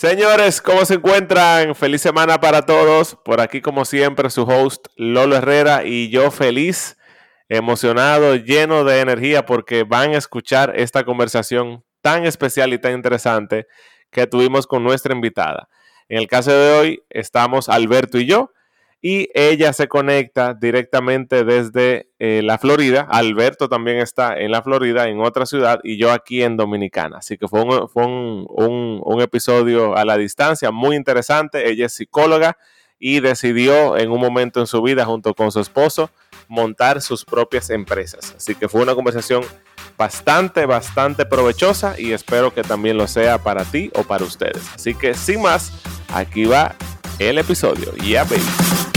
Señores, ¿cómo se encuentran? Feliz semana para todos. Por aquí, como siempre, su host Lolo Herrera y yo feliz, emocionado, lleno de energía porque van a escuchar esta conversación tan especial y tan interesante que tuvimos con nuestra invitada. En el caso de hoy estamos Alberto y yo y ella se conecta directamente desde eh, la Florida. Alberto también está en la Florida, en otra ciudad, y yo aquí en Dominicana. Así que fue un, episodio a la distancia muy interesante. Ella es psicóloga y decidió en un momento en su vida, junto con su esposo, montar sus propias empresas. Así que fue una conversación bastante, bastante provechosa y espero que también lo sea para ti o para ustedes. Así que sin más, aquí va el episodio. Yeah, baby.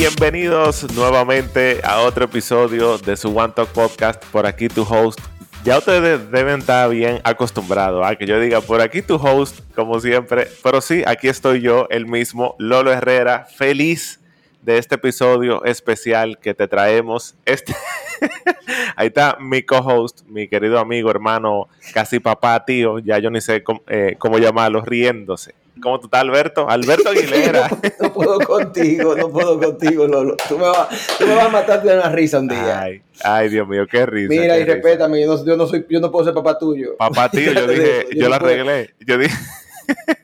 Bienvenidos nuevamente a otro episodio de su One Talk Podcast. Por aquí tu host. Ya ustedes deben estar bien acostumbrados a que yo diga por aquí tu host, como siempre. Pero sí, aquí estoy yo, el mismo, Lolo Herrera, feliz de este episodio especial que te traemos. Este Ahí está mi co-host, mi querido amigo, hermano, casi papá, tío, ya yo ni sé cómo, eh, cómo llamarlo, riéndose. ¿Cómo tú estás, Alberto? Alberto Aguilera. no, puedo contigo, no puedo contigo, Lolo. Tú me, vas, tú me vas a matar de una risa un día. Ay, ay, Dios mío, qué risa. Mira, qué y risa. respétame, yo no, yo no, soy, yo no puedo ser papá tuyo. Papá tío, yo dije, yo, la puedo. arreglé. Yo dije,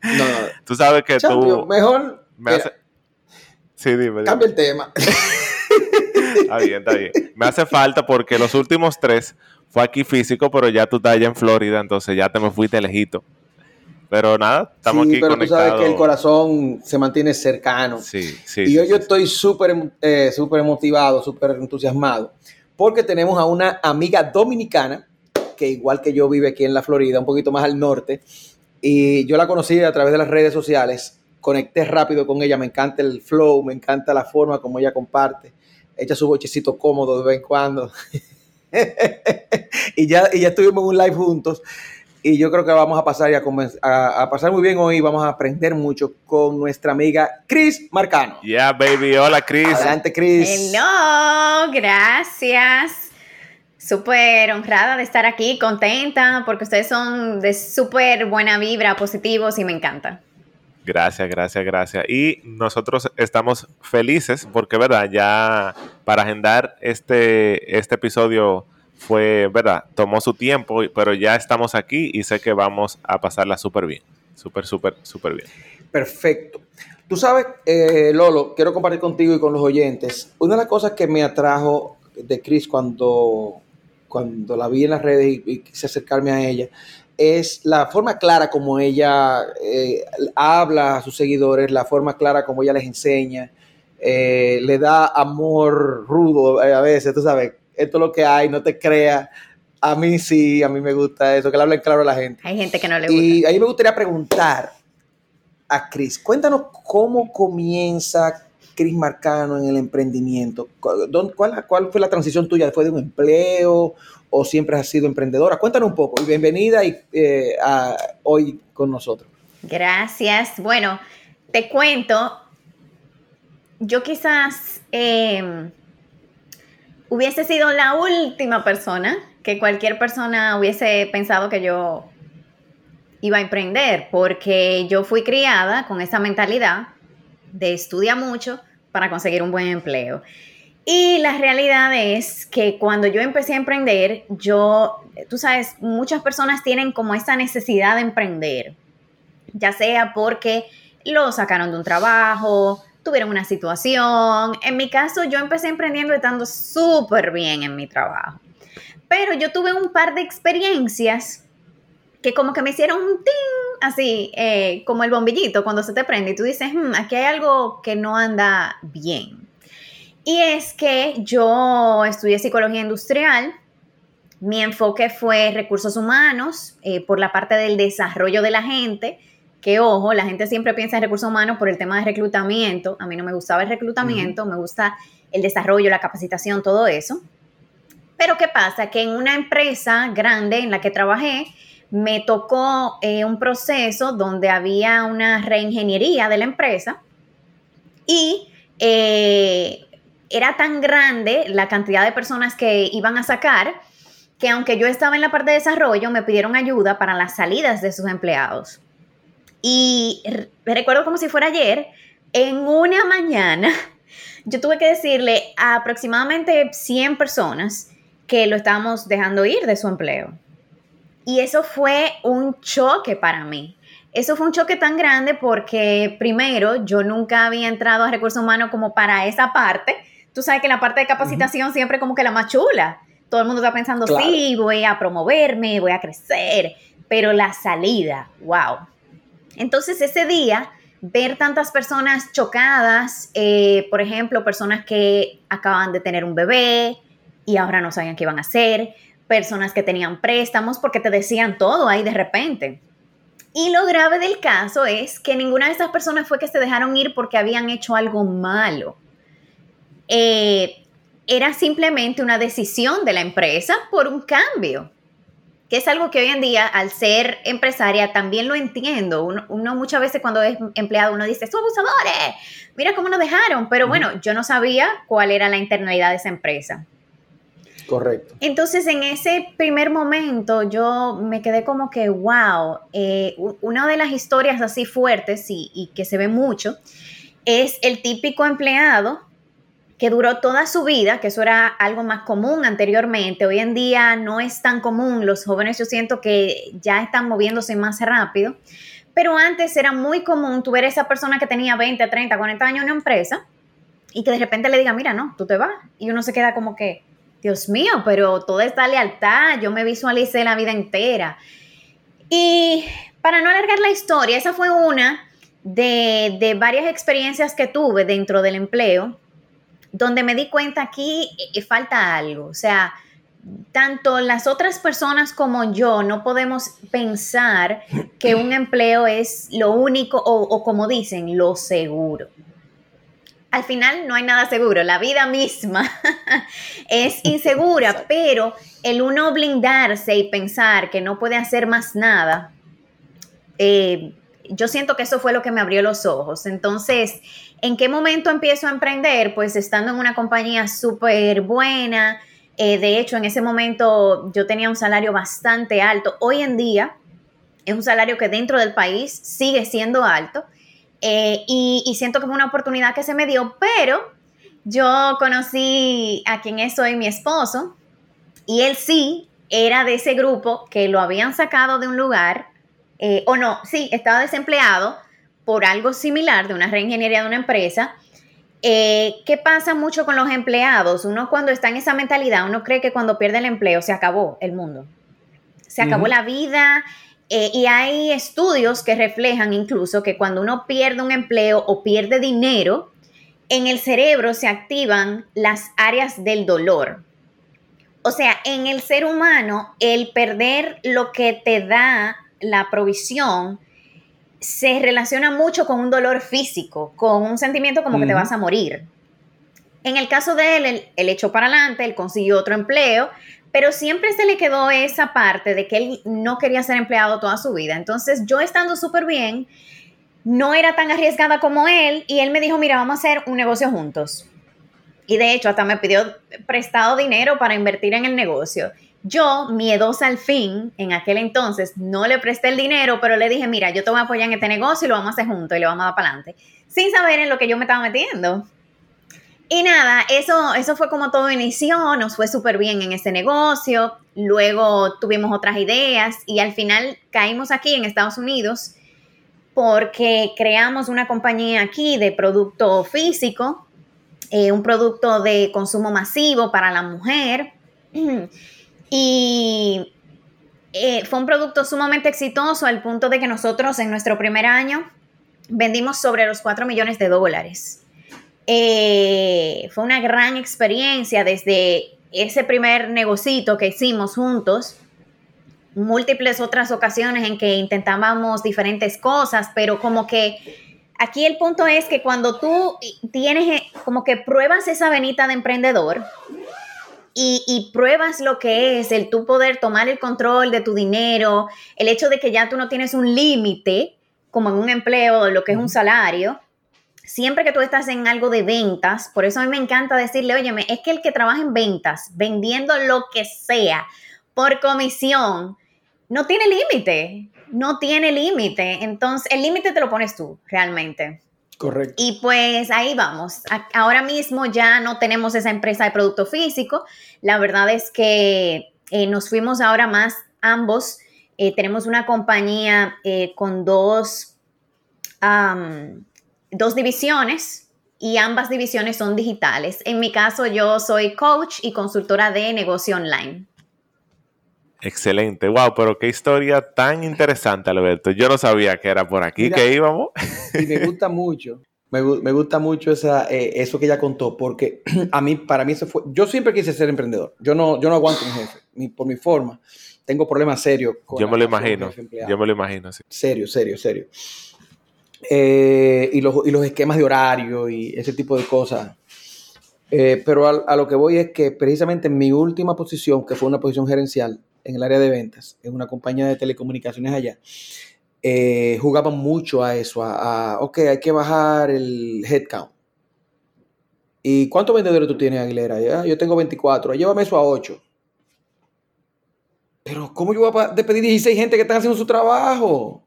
No, no. tú sabes que Champion, tú mejor me mira, hace... Sí, dime. dime. cambia el tema. Está bien, está bien. Me hace falta porque los últimos tres fue aquí físico, pero ya tú estás allá en Florida, entonces ya te me fuiste lejito. Pero nada, estamos sí, aquí pero conectados. tú sabes que el corazón se mantiene cercano. Sí, sí. y sí, hoy sí, yo estoy súper eh, súper motivado, súper entusiasmado, porque tenemos a una amiga dominicana que igual que yo vive aquí en la Florida, un poquito más al norte, y yo la conocí a través de las redes sociales, conecté rápido con ella, me encanta el flow, me encanta la forma como ella comparte, echa su bochecito cómodo de vez en cuando, y, ya, y ya estuvimos en un live juntos, y yo creo que vamos a pasar, y a, conven- a- a pasar muy bien hoy, vamos a aprender mucho con nuestra amiga Cris Marcano. Yeah, baby. Hola, Chris. Adelante, Cris. Hello, gracias. Súper honrada de estar aquí, contenta, porque ustedes son de súper buena vibra, positivos y me encanta. Gracias, gracias, gracias. Y nosotros estamos felices porque, ¿verdad? Ya para agendar este, este episodio fue, ¿verdad? Tomó su tiempo, pero ya estamos aquí y sé que vamos a pasarla súper bien. Súper, súper, súper bien. Perfecto. Tú sabes, eh, Lolo, quiero compartir contigo y con los oyentes. Una de las cosas que me atrajo de Cris cuando, cuando la vi en las redes y, y quise acercarme a ella es la forma clara como ella eh, habla a sus seguidores, la forma clara como ella les enseña, eh, le da amor rudo eh, a veces, tú sabes, esto es lo que hay, no te creas. A mí sí, a mí me gusta eso, que le hablen claro a la gente. Hay gente que no le gusta. Y ahí me gustaría preguntar a Cris, cuéntanos cómo comienza Cris Marcano en el emprendimiento. ¿Cu- dónde- ¿Cuál, cuál fue la transición tuya? ¿Fue de un empleo o siempre has sido emprendedora? Cuéntanos un poco y bienvenida y, eh, a- hoy con nosotros. Gracias. Bueno, te cuento, yo quizás eh, hubiese sido la última persona que cualquier persona hubiese pensado que yo iba a emprender, porque yo fui criada con esa mentalidad de estudia mucho para conseguir un buen empleo. Y la realidad es que cuando yo empecé a emprender, yo, tú sabes, muchas personas tienen como esa necesidad de emprender, ya sea porque lo sacaron de un trabajo, tuvieron una situación. En mi caso, yo empecé emprendiendo estando súper bien en mi trabajo. Pero yo tuve un par de experiencias que como que me hicieron un ting, así, eh, como el bombillito cuando se te prende y tú dices, "Hmm, aquí hay algo que no anda bien. Y es que yo estudié psicología industrial, mi enfoque fue recursos humanos eh, por la parte del desarrollo de la gente, que ojo, la gente siempre piensa en recursos humanos por el tema de reclutamiento, a mí no me gustaba el reclutamiento, me gusta el desarrollo, la capacitación, todo eso. Pero ¿qué pasa? Que en una empresa grande en la que trabajé, me tocó eh, un proceso donde había una reingeniería de la empresa y eh, era tan grande la cantidad de personas que iban a sacar que aunque yo estaba en la parte de desarrollo, me pidieron ayuda para las salidas de sus empleados. Y recuerdo como si fuera ayer, en una mañana, yo tuve que decirle a aproximadamente 100 personas que lo estábamos dejando ir de su empleo. Y eso fue un choque para mí. Eso fue un choque tan grande porque primero yo nunca había entrado a recursos humanos como para esa parte. Tú sabes que la parte de capacitación siempre como que la más chula. Todo el mundo está pensando, sí, voy a promoverme, voy a crecer, pero la salida, wow. Entonces ese día, ver tantas personas chocadas, eh, por ejemplo, personas que acaban de tener un bebé y ahora no sabían qué iban a hacer, personas que tenían préstamos porque te decían todo ahí de repente. Y lo grave del caso es que ninguna de esas personas fue que se dejaron ir porque habían hecho algo malo. Eh, era simplemente una decisión de la empresa por un cambio, que es algo que hoy en día, al ser empresaria, también lo entiendo. Uno, muchas veces cuando es empleado, uno dice, ¡son abusadores! Mira cómo nos dejaron. Pero bueno, yo no sabía cuál era la internalidad de esa empresa. Correcto. Entonces, en ese primer momento, yo me quedé como que, wow, eh, una de las historias así fuertes y, y, que se ve mucho es el típico empleado que duró toda su vida, que eso era algo más común anteriormente. Hoy en día no es tan común. Los jóvenes yo siento que ya están moviéndose más rápido. Pero antes era muy común tu ver esa persona que tenía 20, 30, 40 años en una empresa y que de repente le diga, mira, no, tú te vas. Y uno se queda como que, Dios mío, pero toda esta lealtad, yo me visualicé la vida entera. Y para no alargar la historia, esa fue una de, de varias experiencias que tuve dentro del empleo, donde me di cuenta aquí eh, falta algo. O sea, tanto las otras personas como yo no podemos pensar que un empleo es lo único o, o como dicen, lo seguro al final no hay nada seguro, la vida misma es insegura, pero el uno blindarse y pensar que no puede hacer más nada, eh, yo siento que eso fue lo que me abrió los ojos. Entonces, ¿en qué momento empiezo a emprender? Pues estando en una compañía súper buena. Eh, de hecho, en ese momento yo tenía un salario bastante alto. Hoy en día es un salario que dentro del país sigue siendo alto eh, y, siento que fue una oportunidad que se me dio, pero yo conocí a quien es hoy mi esposo y él sí era de ese grupo que lo habían sacado de un lugar, eh, o no, sí, estaba desempleado por algo similar de una reingeniería de una empresa. Eh, ¿Qué pasa mucho con los empleados? Uno cuando está en esa mentalidad, uno cree que cuando pierde el empleo se acabó el mundo. Se acabó la vida, eh, y hay estudios que reflejan incluso que cuando uno pierde un empleo o pierde dinero, en el cerebro se activan las áreas del dolor. O sea, en el ser humano, el perder lo que te da la provisión se relaciona mucho con un dolor físico, con un sentimiento como que te vas a morir. En el caso de él, él, él echó para adelante, él consiguió otro empleo, pero siempre se le quedó esa parte de que él no quería ser empleado toda su vida. Entonces yo estando súper bien, no era tan arriesgada como él y él me dijo, mira, vamos a hacer un negocio juntos. Y de hecho hasta me pidió prestado dinero para invertir en el negocio. Yo, miedosa al fin, en aquel entonces, no le presté el dinero, pero le dije, mira, yo te voy a apoyar en este negocio y lo vamos a hacer juntos y lo vamos a dar para adelante, sin saber en lo que yo me estaba metiendo. Y nada, eso, eso fue como todo inició, nos fue súper bien en ese negocio, luego tuvimos otras ideas y al final caímos aquí en Estados Unidos porque creamos una compañía aquí de producto físico, eh, un producto de consumo masivo para la mujer y eh, fue un producto sumamente exitoso al punto de que nosotros en nuestro primer año vendimos sobre los 4 millones de dólares. Eh, fue una gran experiencia desde ese primer negocito que hicimos juntos, múltiples otras ocasiones en que intentábamos diferentes cosas, pero como que aquí el punto es que cuando tú tienes como que pruebas esa venita de emprendedor y, y, pruebas lo que es el tú poder tomar el control de tu dinero, el hecho de que ya tú no tienes un límite como en un empleo, lo que es un salario, siempre que tú estás en algo de ventas, por eso a mí me encanta decirle, óyeme, es que el que trabaja en ventas, vendiendo lo que sea, por comisión, no tiene límite, no tiene límite. Entonces, el límite te lo pones tú, realmente. Correcto. Y pues ahí vamos. Ahora mismo ya no tenemos esa empresa de producto físico. La verdad es que eh, nos fuimos ahora más ambos. Eh, tenemos una compañía eh, con dos, dos divisiones y ambas divisiones son digitales. En mi caso, yo soy coach y consultora de negocio online. Excelente, wow, pero qué historia tan interesante, Alberto. Yo no sabía que era por aquí que íbamos. Y me gusta mucho, me, gusta mucho esa, eh, eso que ella contó, porque a mí, para mí, eso fue. Yo siempre quise ser emprendedor. Yo no, yo no aguanto un jefe, ni por mi forma. Tengo problemas serios con. Yo me lo imagino. Yo me lo imagino, sí. Serio, serio, serio. Eh, y, los, y, los, esquemas de horario y ese tipo de cosas. Eh, pero a, a, lo que voy es que precisamente en mi última posición, que fue una posición gerencial, en el área de ventas, en una compañía de telecomunicaciones allá, eh, jugaban mucho a eso, a, ok, hay que bajar el headcount. ¿Y cuántos vendedores tú tienes, Aguilera? Yo tengo 24, llévame eso a 8. Pero ¿cómo yo voy a despedir 16 gente que están haciendo su trabajo?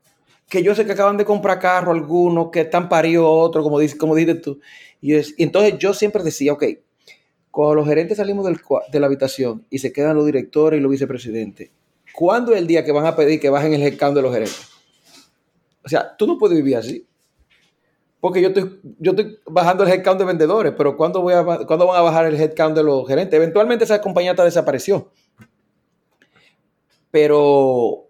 Que yo sé que acaban de comprar carro algunos, que están paridos otros, como, dice, como dices tú. Y entonces yo siempre decía, ok, cuando los gerentes salimos de la habitación y se quedan los directores y los vicepresidentes, ¿cuándo es el día que van a pedir que bajen el headcount de los gerentes? O sea, tú no puedes vivir así. Porque yo estoy, yo estoy bajando el headcount de vendedores, pero ¿cuándo, voy a, ¿cuándo van a bajar el headcount de los gerentes? Eventualmente esa compañía está desapareció. Pero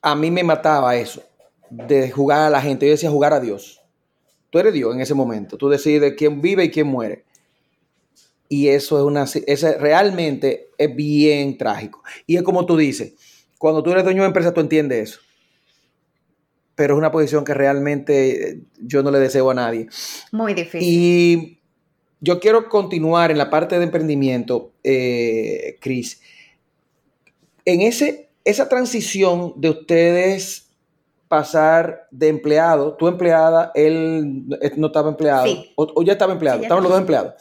a mí me mataba eso, de jugar a la gente. Yo decía jugar a Dios. Tú eres Dios en ese momento. Tú decides quién vive y quién muere. Y eso es una, ese realmente es bien trágico. Y es como tú dices, cuando tú eres dueño de empresa, tú entiendes eso. Pero es una posición que realmente eh, yo no le deseo a nadie. Muy difícil. Y yo quiero continuar en la parte de emprendimiento, eh, Cris. En ese, esa transición de ustedes pasar de empleado, tu empleada, él no estaba empleado, o, ya estaba empleado, estaban los dos empleados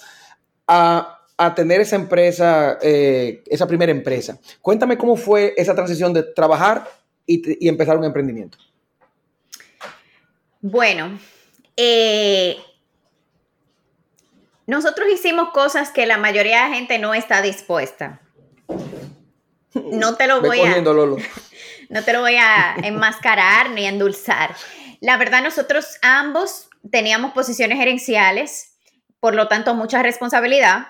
a, tener esa empresa, eh, esa primera empresa. Cuéntame cómo fue esa transición de trabajar y, empezar un emprendimiento. Bueno, eh, nosotros hicimos cosas que la mayoría de la gente no está dispuesta. No te lo voy a. No te lo voy a enmascarar ni endulzar. La verdad, nosotros ambos teníamos posiciones gerenciales por lo tanto mucha responsabilidad.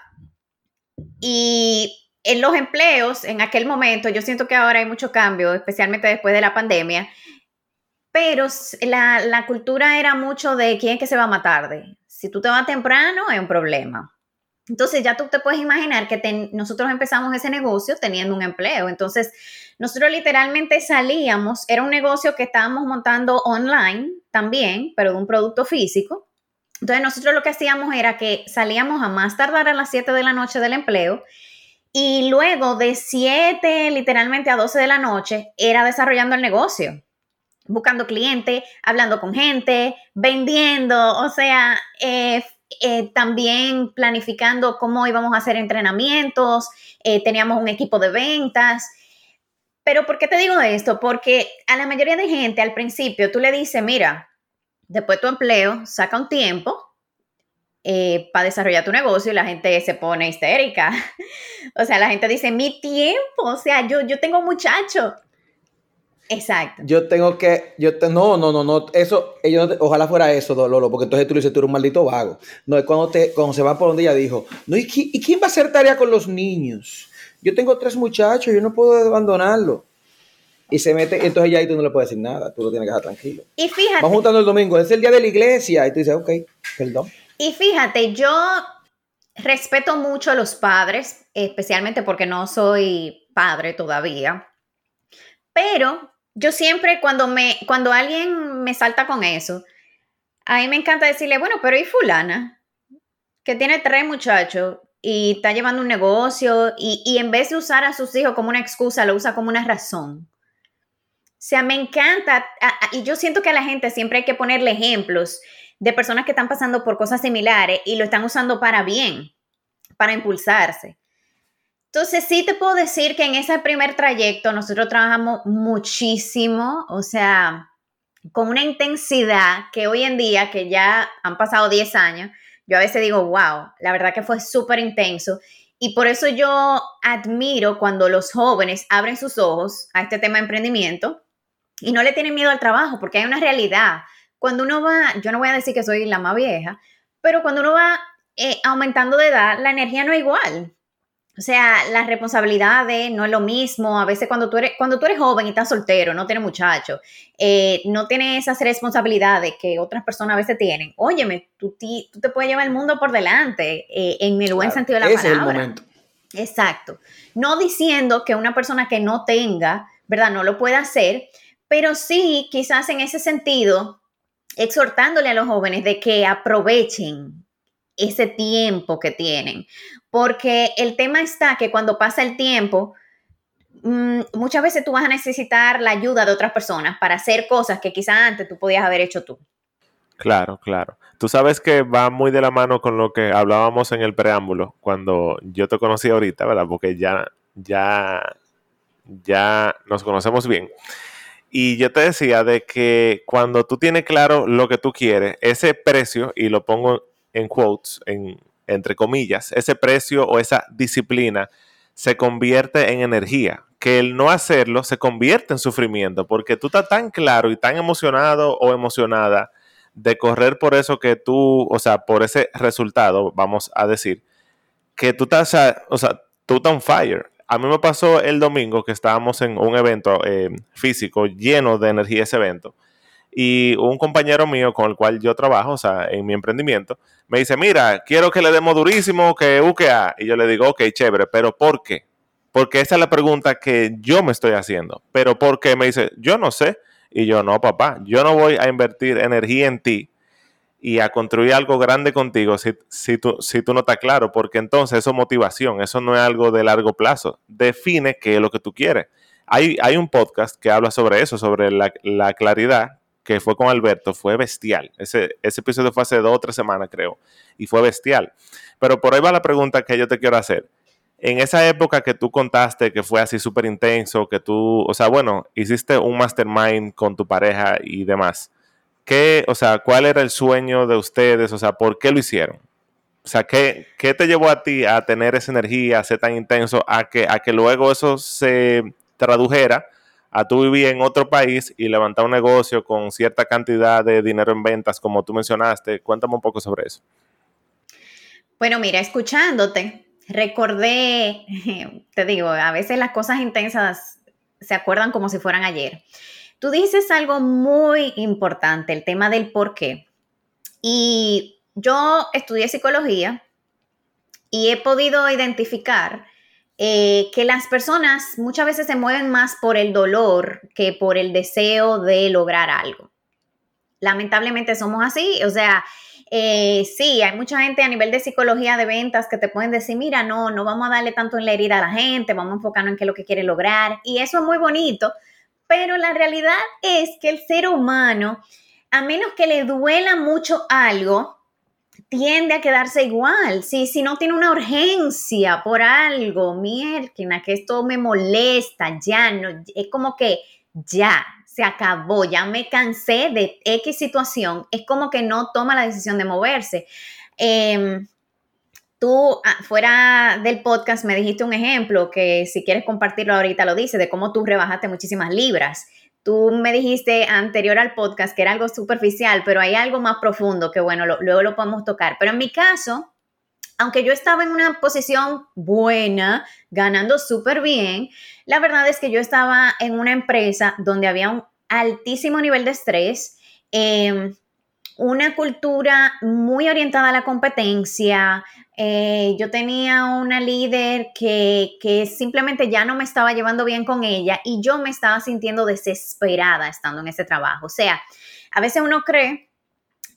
Y en los empleos, en aquel momento, yo siento que ahora hay mucho cambio, especialmente después de la pandemia, pero la, cultura era mucho de quién es que se va más tarde. Si tú te vas temprano, hay un problema. Entonces ya tú te puedes imaginar que nosotros empezamos ese negocio teniendo un empleo. Entonces nosotros literalmente salíamos, era un negocio que estábamos montando online también, pero de un producto físico. Entonces nosotros lo que hacíamos era que salíamos a más tardar a las 7 de la noche del empleo y luego de 7 literalmente a 12 de la noche era desarrollando el negocio, buscando clientes, hablando con gente, vendiendo, o sea, eh, eh, también planificando cómo íbamos a hacer entrenamientos, eh, teníamos un equipo de ventas. Pero ¿por qué te digo esto? Porque a la mayoría de gente al principio tú le dices, mira, Después tu empleo, saca un tiempo eh, para desarrollar tu negocio y la gente se pone histérica. o sea, la gente dice, mi tiempo, o sea, yo, yo tengo un muchacho. Exacto. Yo tengo que, yo no, no, no, no, eso, ellos, ojalá fuera eso, Lolo, porque entonces tú le dices, tú eres un maldito vago. No, es cuando, te, cuando se va por donde ella dijo, no, ¿y, ¿y quién va a hacer tarea con los niños? Yo tengo tres muchachos, yo no puedo abandonarlo y se mete, entonces ya ahí tú no le puedes decir nada, tú lo tienes que dejar tranquilo. Y fíjate. Vamos juntando el domingo, es el día de la iglesia, y tú dices, ok, perdón. Y fíjate, yo respeto mucho a los padres, especialmente porque no soy padre todavía, pero yo siempre cuando me, cuando alguien me salta con eso, a mí me encanta decirle, bueno, pero ¿y fulana? Que tiene tres muchachos y está llevando un negocio y, y en vez de usar a sus hijos como una excusa, lo usa como una razón. Sea, me encanta y yo siento que a la gente siempre hay que ponerle ejemplos de personas que están pasando por cosas similares y lo están usando para bien, para impulsarse. Entonces sí te puedo decir que en ese primer trayecto nosotros trabajamos muchísimo, o sea, con una intensidad que hoy en día, que ya han pasado 10 años, yo a veces digo, wow, la verdad que fue súper intenso. Y por eso yo admiro cuando los jóvenes abren sus ojos a este tema de emprendimiento y no le tienen miedo al trabajo, porque hay una realidad. Cuando uno va, yo no voy a decir que soy la más vieja, pero cuando uno va eh, aumentando de edad, la energía no es igual. O sea, las responsabilidades no es lo mismo. A veces cuando tú eres, cuando tú eres joven y estás soltero, no tienes muchacho, eh, no tienes esas responsabilidades que otras personas a veces tienen. Óyeme, tú, tú te puedes llevar el mundo por delante eh, en el buen sentido de la palabra. Es el momento. Exacto. No diciendo que una persona que no tenga, ¿verdad? No lo pueda hacer, pero sí quizás en ese sentido, exhortándole a los jóvenes de que aprovechen ese tiempo que tienen. Porque el tema está que cuando pasa el tiempo, mm, muchas veces tú vas a necesitar la ayuda de otras personas para hacer cosas que quizás antes tú podías haber hecho tú. Claro, claro. Tú sabes que va muy de la mano con lo que hablábamos en el preámbulo, cuando yo te conocí ahorita, ¿verdad? Porque ya, ya, ya nos conocemos bien. Y yo te decía de que cuando tú tienes claro lo que tú quieres, ese precio, y lo pongo en quotes, en, entre comillas, ese precio o esa disciplina se convierte en energía, que el no hacerlo se convierte en sufrimiento, porque tú estás tan claro y tan emocionado o emocionada de correr por eso que tú, o sea, por ese resultado, vamos a decir, que tú estás, o sea, tú estás on fire. A mí me pasó el domingo que estábamos en un evento eh, físico lleno de energía ese evento y un compañero mío con el cual yo trabajo, o sea, en mi emprendimiento, me dice, mira, quiero que le demos durísimo, que UKA. Y yo le digo, ok, chévere, pero ¿por qué? Porque esa es la pregunta que yo me estoy haciendo. Pero ¿por qué? Me dice, yo no sé. Y yo, no, papá, yo no voy a invertir energía en ti y a construir algo grande contigo si, si, tú, si tú no estás claro, porque entonces eso es motivación, eso no es algo de largo plazo. Define qué es lo que tú quieres. Hay, hay un podcast que habla sobre eso, sobre la, la claridad, que fue con Alberto, fue bestial. Ese, ese episodio fue hace dos o tres semanas, creo, y fue bestial. Pero por ahí va la pregunta que yo te quiero hacer. En esa época que tú contaste que fue así súper intenso, que tú, o sea, bueno, hiciste un mastermind con tu pareja y demás. ¿Qué, o sea, cuál era el sueño de ustedes? O sea, ¿por qué lo hicieron? O sea, ¿qué, ¿qué, te llevó a ti a tener esa energía, a ser tan intenso, a que, a que luego eso se tradujera a tú vivir en otro país y levantar un negocio con cierta cantidad de dinero en ventas, como tú mencionaste. Cuéntame un poco sobre eso. Bueno, mira, escuchándote, recordé, te digo, a veces las cosas intensas se acuerdan como si fueran ayer. Tú dices algo muy importante, el tema del por qué. Y yo estudié psicología y he podido identificar eh, que las personas muchas veces se mueven más por el dolor que por el deseo de lograr algo. Lamentablemente somos así, o sea, eh, sí, hay mucha gente a nivel de psicología de ventas que te pueden decir, mira, no, no vamos a darle tanto en la herida a la gente, vamos a enfocarnos en qué es lo que quiere lograr. Y eso es muy bonito, pero la realidad es que el ser humano, a menos que le duela mucho algo, tiende a quedarse igual. Si, si no tiene una urgencia por algo, mierda, que esto me molesta, ya no, es como que ya se acabó, ya me cansé de X situación, es como que no toma la decisión de moverse. Em, tú, ah, fuera del podcast, me dijiste un ejemplo que si quieres compartirlo ahorita lo dice, de cómo tú rebajaste muchísimas libras. Tú me dijiste anterior al podcast que era algo superficial, pero hay algo más profundo que, bueno, luego lo podemos tocar. Pero en mi caso, aunque yo estaba en una posición buena, ganando súper bien, la verdad es que yo estaba en una empresa donde había un altísimo nivel de estrés, em, una cultura muy orientada a la competencia, eh, yo tenía una líder que, que, simplemente ya no me estaba llevando bien con ella y yo me estaba sintiendo desesperada estando en ese trabajo. O sea, a veces uno cree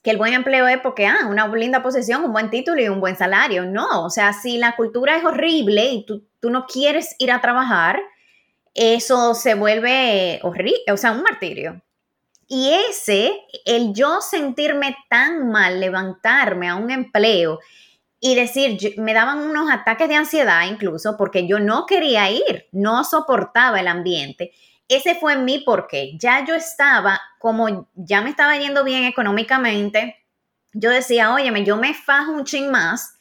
que el buen empleo es porque, ah, una linda posición, un buen título y un buen salario. No, o sea, si la cultura es horrible y tú, tú no quieres ir a trabajar, eso se vuelve horrible, o sea, un martirio. Y ese, el yo sentirme tan mal, levantarme a un empleo, y decir, me daban unos ataques de ansiedad incluso porque yo no quería ir, no soportaba el ambiente. Ese fue mi porqué. Ya yo estaba, como ya me estaba yendo bien económicamente, yo decía, óyeme, yo me fajo un ching más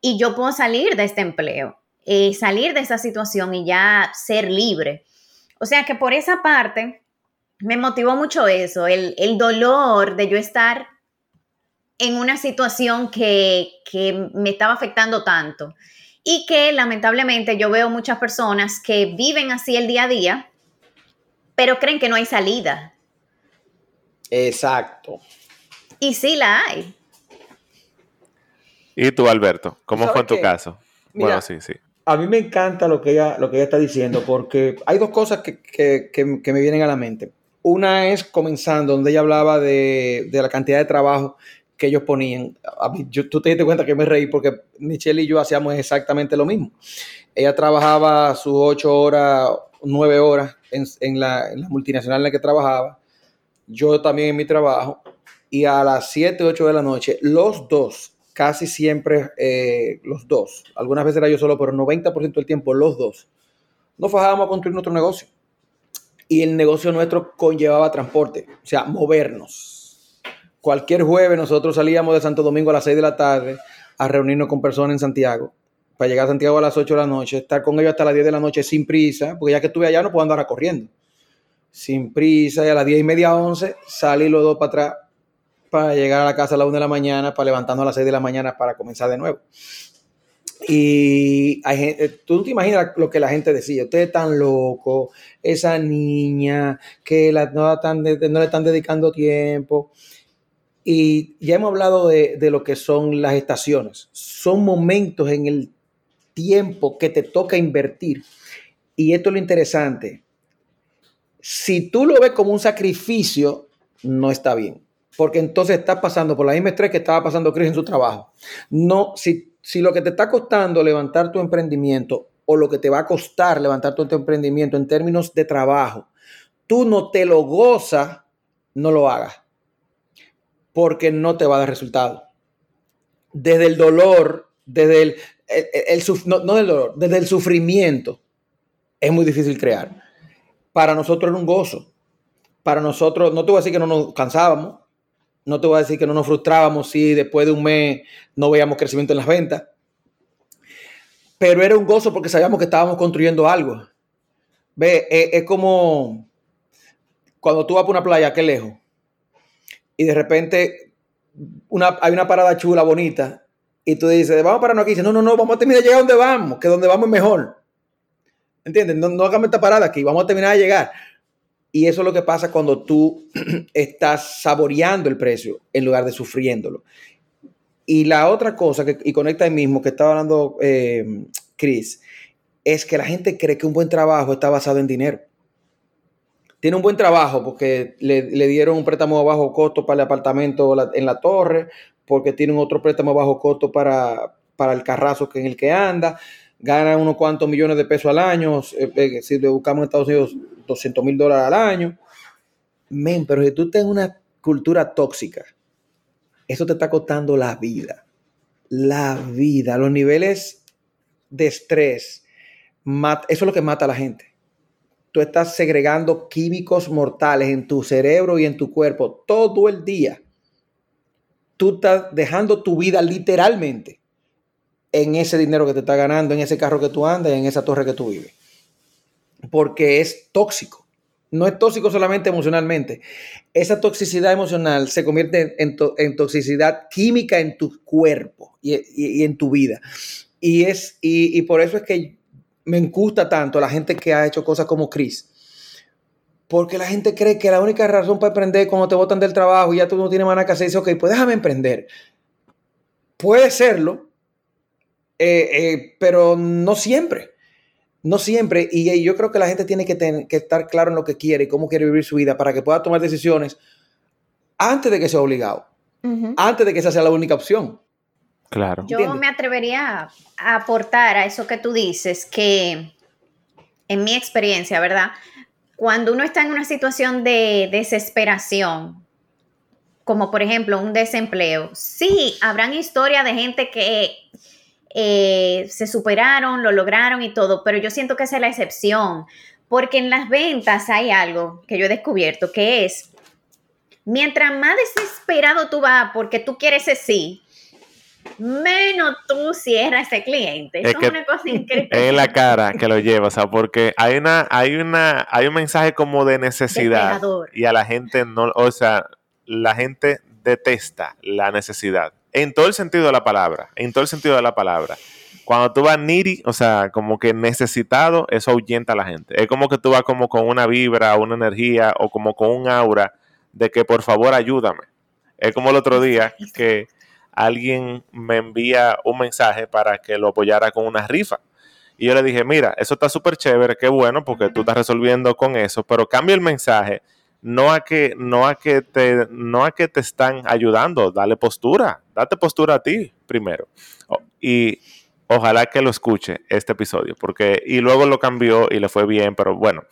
y yo puedo salir de este empleo, eh, salir de esa situación y ya ser libre. O sea que por esa parte me motivó mucho eso, el, el dolor de yo estar en una situación que, me estaba afectando tanto y que lamentablemente yo veo muchas personas que viven así el día a día, pero creen que no hay salida. Exacto. Y sí la hay. ¿Y tú, Alberto? ¿Cómo fue en tu caso? bueno, sí, sí. A mí me encanta lo que ella, lo que ella está diciendo, porque hay dos cosas que, que me vienen a la mente. Una es comenzando, donde ella hablaba de, de la cantidad de trabajo que ellos ponían. Tú te diste cuenta que me reí porque Michelle y yo hacíamos exactamente lo mismo. Ella trabajaba sus ocho horas, nueve horas en, la, multinacional en la que trabajaba. Yo también en mi trabajo. Y a las siete, ocho de la noche, los dos, casi siempre eh, los dos, algunas veces era yo solo, pero 90% del tiempo los dos, nos fajábamos a construir nuestro negocio. Y el negocio nuestro conllevaba transporte, o sea, movernos cualquier jueves nosotros salíamos de Santo Domingo a las 6 de la tarde a reunirnos con personas en Santiago, para llegar a Santiago a las 8 de la noche, estar con ellos hasta las 10 de la noche sin prisa, porque ya que estuve allá no puedo andar corriendo. Sin prisa, y a las 10 y media, 11, salí los dos para atrás para llegar a la casa a las 1 de la mañana, para levantarnos a las 6 de la mañana para comenzar de nuevo. Y hay tú no te imaginas lo que la gente decía, ustedes están locos, esa niña que la, no, no le están dedicando tiempo. Y ya hemos hablado de, lo que son las estaciones. Son momentos en el tiempo que te toca invertir. Y esto es lo interesante. Si tú lo ves como un sacrificio, no está bien. Porque entonces estás pasando por la misma estrés que estaba pasando Chris en su trabajo. No, si, si lo que te está costando levantar tu emprendimiento o lo que te va a costar levantar tu emprendimiento en términos de trabajo, tú no te lo gozas, no lo hagas porque no te va a dar resultado. Desde el dolor, desde el, dolor, desde el sufrimiento, es muy difícil crear. Para nosotros era un gozo. Para nosotros, no te voy a decir que no nos cansábamos, no te voy a decir que no nos frustrábamos si después de un mes no veíamos crecimiento en las ventas, pero era un gozo porque sabíamos que estábamos construyendo algo. Ve, es, es como cuando tú vas por una playa, qué lejos, y de repente una, hay una parada chula, bonita, y tú dices, vamos a pararnos aquí. Y no, no, no, vamos a terminar de llegar a donde vamos, que donde vamos es mejor. ¿Entiendes? No, no hagamos esta parada aquí, vamos a terminar de llegar. Y eso es lo que pasa cuando tú estás saboreando el precio en lugar de sufriéndolo. Y la otra cosa, que, y conecta ahí mismo, que estaba hablando eh, Chris, es que la gente cree que un buen trabajo está basado en dinero tiene un buen trabajo porque le, dieron un préstamo a bajo costo para el apartamento en la torre, porque tiene otro préstamo a bajo costo para, para el carrazo en el que anda, gana unos cuantos millones de pesos al año, eh, eh, si le buscamos en Estados Unidos 200 mil dólares al año. Men, pero si tú tienes una cultura tóxica, eso te está costando la vida. La vida, los niveles de estrés, eso es lo que mata a la gente tú estás segregando químicos mortales en tu cerebro y en tu cuerpo todo el día. Tú estás dejando tu vida literalmente en ese dinero que te está ganando, en ese carro que tú andas, en esa torre que tú vives. Porque es tóxico. No es tóxico solamente emocionalmente. Esa toxicidad emocional se convierte en, toxicidad química en tu cuerpo y, en tu vida. Y, es, y por eso es que me gusta tanto la gente que ha hecho cosas como Chris. Porque la gente cree que la única razón para emprender es cuando te botan del trabajo y ya tú no tienes nada que hacer, dice, ok, pues déjame emprender. Puede serlo, eh, eh, pero no siempre. No siempre. Y, yo creo que la gente tiene que, que estar claro en lo que quiere y cómo quiere vivir su vida para que pueda tomar decisiones antes de que sea obligado. Antes de que esa sea la única opción. Claro. Yo me atrevería a aportar a eso que tú dices, que en mi experiencia, ¿verdad? Cuando uno está en una situación de desesperación, como por ejemplo un desempleo. Sí, habrán historias de gente que eh, se superaron, lo lograron y todo, pero yo siento que esa es la excepción, porque en las ventas hay algo que yo he descubierto, que es, mientras más desesperado tú vas porque tú quieres ese sí, menos tú cierras ese cliente. Es, una cosa increíble. Es la cara que lo lleva, o sea, porque hay una, hay una, hay un mensaje como de necesidad y a la gente no, o sea, la gente detesta la necesidad. En todo el sentido de la palabra, en todo el sentido de la palabra. Cuando tú vas needy, o sea, como que necesitado, eso ahuyenta a la gente. Es como que tú vas como con una vibra, una energía o como con un aura de que por favor ayúdame. Es como el otro día que alguien me envía un mensaje para que lo apoyara con una rifa. Y yo le dije, mira, eso está súper chévere, qué bueno, porque tú estás resolviendo con eso, pero cambia el mensaje, no a que, no a que te, no a que te están ayudando, dale postura, date postura a ti primero. Y ojalá que lo escuche este episodio, porque, y luego lo cambió y le fue bien, pero bueno,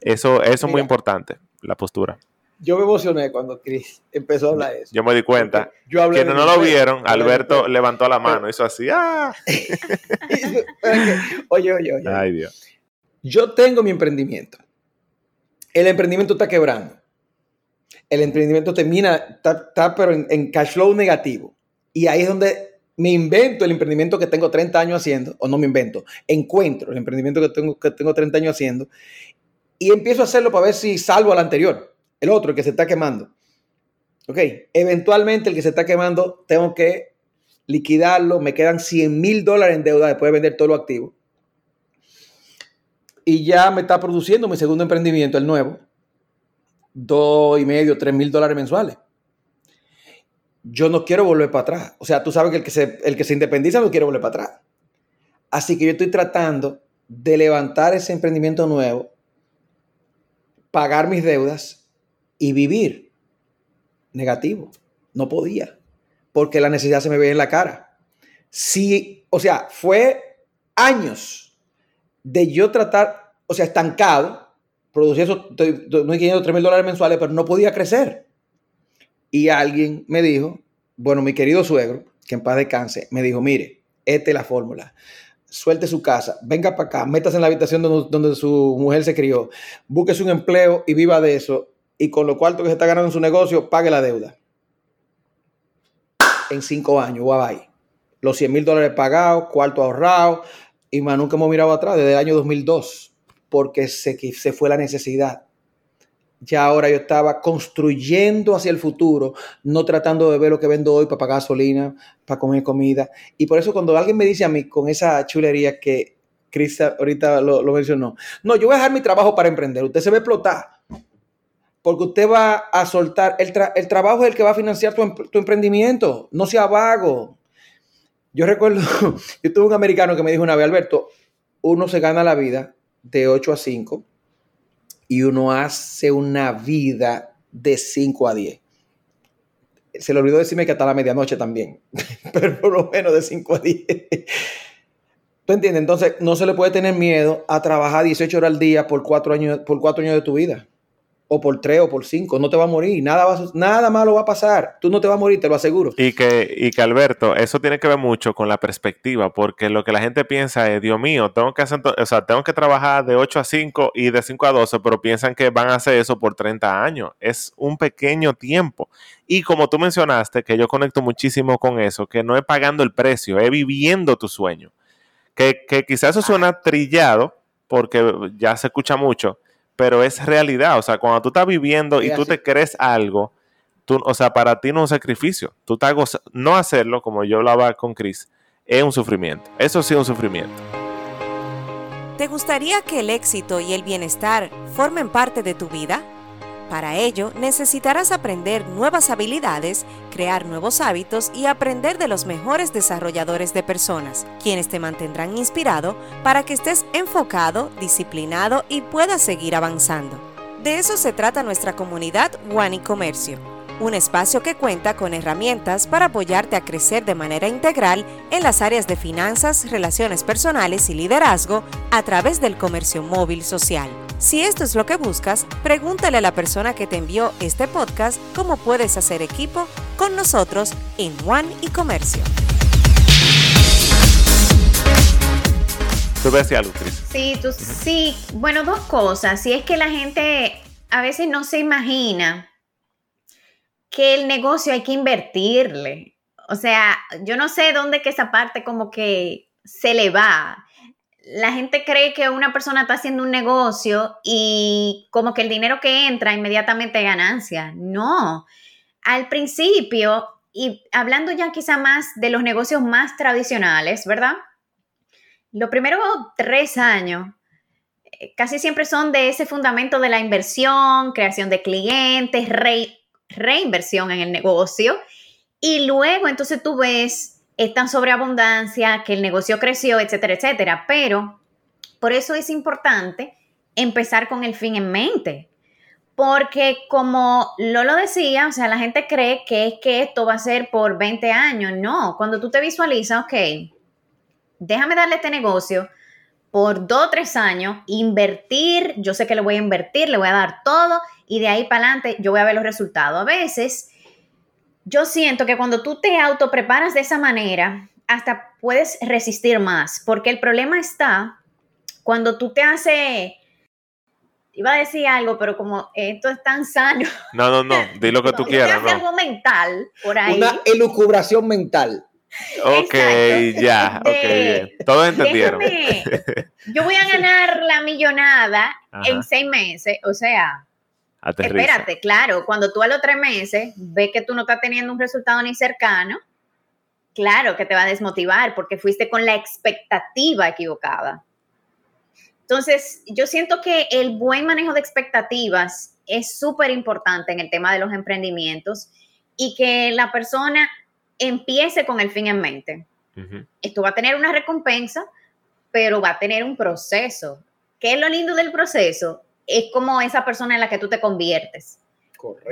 eso, eso es muy importante, la postura yo me emocioné cuando Chris empezó a hablar eso. Yo me di cuenta. Yo Quienes no lo vieron, Alberto levantó la mano, hizo así, ¡ah! oye, oye, oye. Ay, Dios. Yo tengo mi emprendimiento. El emprendimiento está quebrando. El emprendimiento termina, está, pero en, cash flow negativo. Y ahí es donde me invento el emprendimiento que tengo 30 años haciendo, o no me invento, encuentro el emprendimiento que tengo, que tengo 30 años haciendo y empiezo a hacerlo para ver si salvo al anterior el otro, el que se está quemando. Ok, eventualmente el que se está quemando, tengo que liquidarlo, me quedan 100 mil dólares en deuda después de vender todo lo activo. Y ya me está produciendo mi segundo emprendimiento, el nuevo, dos y medio, tres mil dólares mensuales. Yo no quiero volver para atrás. O sea, tú sabes que el que se, el que se independiza no quiere volver para atrás. Así que yo estoy tratando de levantar ese emprendimiento nuevo, pagar mis deudas y vivir negativo. No podía, porque la necesidad se me veía en la cara. Sí, o sea, fue años de yo tratar, o sea, estancado, producía esos 2.500, 3.000 dólares mensuales, pero no podía crecer. Y alguien me dijo, bueno, mi querido suegro, que en paz descanse, me dijo, mire, esta es la fórmula suelte su casa, venga para acá, métase en la habitación donde, su mujer se crió, búsquese un empleo y viva de eso y con lo cuarto que se está ganando en su negocio, pague la deuda. En cinco años, guay. Los 100 mil dólares pagados, cuarto ahorrado, y más nunca hemos mirado atrás desde el año 2002, porque se fue la necesidad. Ya ahora yo estaba construyendo hacia el futuro, no tratando de ver lo que vendo hoy para pagar gasolina, para comer comida. Y por eso cuando alguien me dice a mí con esa chulería que Crista ahorita lo, lo mencionó, no, yo voy a dejar mi trabajo para emprender, usted se va a explotar porque usted va a soltar, el, trabajo es el que va a financiar tu, tu, emprendimiento, no sea vago. Yo recuerdo, yo tuve un americano que me dijo una vez, Alberto, uno se gana la vida de 8 a 5 y uno hace una vida de 5 a 10. Se le olvidó decirme que hasta la medianoche también, pero por lo menos de 5 a 10. ¿Tú entiendes? Entonces, no se le puede tener miedo a trabajar 18 horas al día por 4 años, por 4 años de tu vida o por tres o por cinco, no te va a morir, nada, va, nada malo va a pasar, tú no te vas a morir, te lo aseguro. Y que, y que Alberto, eso tiene que ver mucho con la perspectiva, porque lo que la gente piensa es, Dios mío, tengo que hacer, o sea, tengo que trabajar de 8 a 5 y de 5 a 12, pero piensan que van a hacer eso por 30 años, es un pequeño tiempo. Y como tú mencionaste, que yo conecto muchísimo con eso, que no es pagando el precio, es viviendo tu sueño. Que, que quizás eso suena trillado, porque ya se escucha mucho, pero es realidad. O sea, cuando tú estás viviendo y, tú te crees algo, tú, o sea, para ti no es un sacrificio. Tú estás no hacerlo, como yo hablaba con Chris, es un sufrimiento. Eso sí es un sufrimiento. ¿Te gustaría que el éxito y el bienestar formen parte de tu vida? Para ello, necesitarás aprender nuevas habilidades, crear nuevos hábitos y aprender de los mejores desarrolladores de personas, quienes te mantendrán inspirado para que estés enfocado, disciplinado y puedas seguir avanzando. De eso se trata nuestra comunidad One y Comercio un espacio que cuenta con herramientas para apoyarte a crecer de manera integral en las áreas de finanzas, relaciones personales y liderazgo a través del comercio móvil social. Si esto es lo que buscas, pregúntale a la persona que te envió este podcast cómo puedes hacer equipo con nosotros en One y Comercio. ¿Tú ves algo, Cris? Sí, tú, sí. Bueno, dos cosas. Si es que la gente a veces no se imagina que el negocio hay que invertirle. O sea, yo no sé dónde que esa parte como que se le va. La gente cree que una persona está haciendo un negocio y como que el dinero que entra inmediatamente ganancia. No. Al principio, y hablando ya quizá más de los negocios más tradicionales, ¿verdad? Los primeros tres años eh, casi siempre son de ese fundamento de la inversión, creación de clientes, re, reinversión en el negocio. Y luego entonces tú ves esta sobreabundancia, que el negocio creció, etcétera, etcétera. Pero por eso es importante empezar con el fin en mente. Porque como Lolo decía, o sea, la gente cree que es que esto va a ser por 20 años. No, cuando tú te visualizas, ok, déjame darle este negocio por dos o tres años, invertir, yo sé que le voy a invertir, le voy a dar todo y de ahí para adelante yo voy a ver los resultados. A veces yo siento que cuando tú te autopreparas de esa manera, hasta puedes resistir más, porque el problema está cuando tú te haces, iba a decir algo, pero como esto es tan sano. No, no, no, di lo que tú quieras. No. algo mental por ahí. Una elucubración mental. Ok, ya, ok, bien. Todos entendieron. yo voy a ganar la millonada en seis meses, o sea, espérate, claro, cuando tú a los tres meses ves que tú no estás teniendo un resultado ni cercano, claro que te va a desmotivar porque fuiste con la expectativa equivocada. Entonces, yo siento que el buen manejo de expectativas es súper importante en el tema de los emprendimientos y que la persona empiece con el fin en mente. Esto va a tener una recompensa, pero va a tener un proceso. ¿Qué es lo lindo del proceso? Es como esa persona en la que tú te conviertes.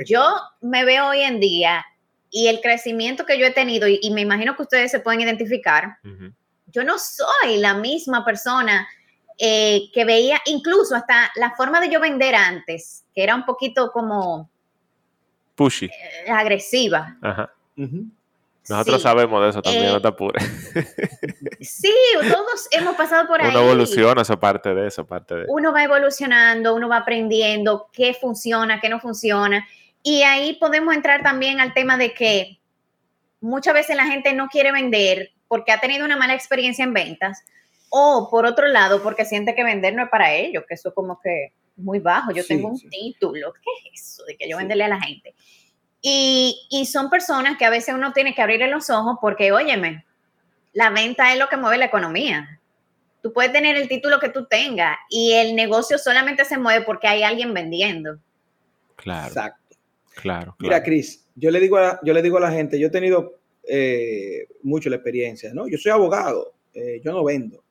Yo me veo hoy en día y el crecimiento que yo he tenido, y, me imagino que ustedes se pueden identificar, yo no soy la misma persona eh, que veía, incluso hasta la forma de yo vender antes, que era un poquito como... Pushy. Eh, agresiva. Ajá. Nosotros sabemos de eso también, no te apures. sí, todos hemos pasado por ahí. Uno evoluciona esa parte de eso, parte de Uno va evolucionando, uno va aprendiendo qué funciona, qué no funciona. Y ahí podemos entrar también al tema de que muchas veces la gente no quiere vender porque ha tenido una mala experiencia en ventas o por otro lado porque siente que vender no es para ellos, que eso es como que muy bajo. Yo tengo un título, ¿qué es eso de que yo venderle a la gente? Y, son personas que a veces uno tiene que abrirle los ojos porque, óyeme, la venta es lo que mueve la economía. Tú puedes tener el título que tú tengas y el negocio solamente se mueve porque hay alguien vendiendo. Claro. Exacto. Claro. Mira, Cris, yo le digo a, yo le digo a la gente, yo he tenido eh, mucho la experiencia, ¿no? Yo soy abogado, eh, yo no vendo.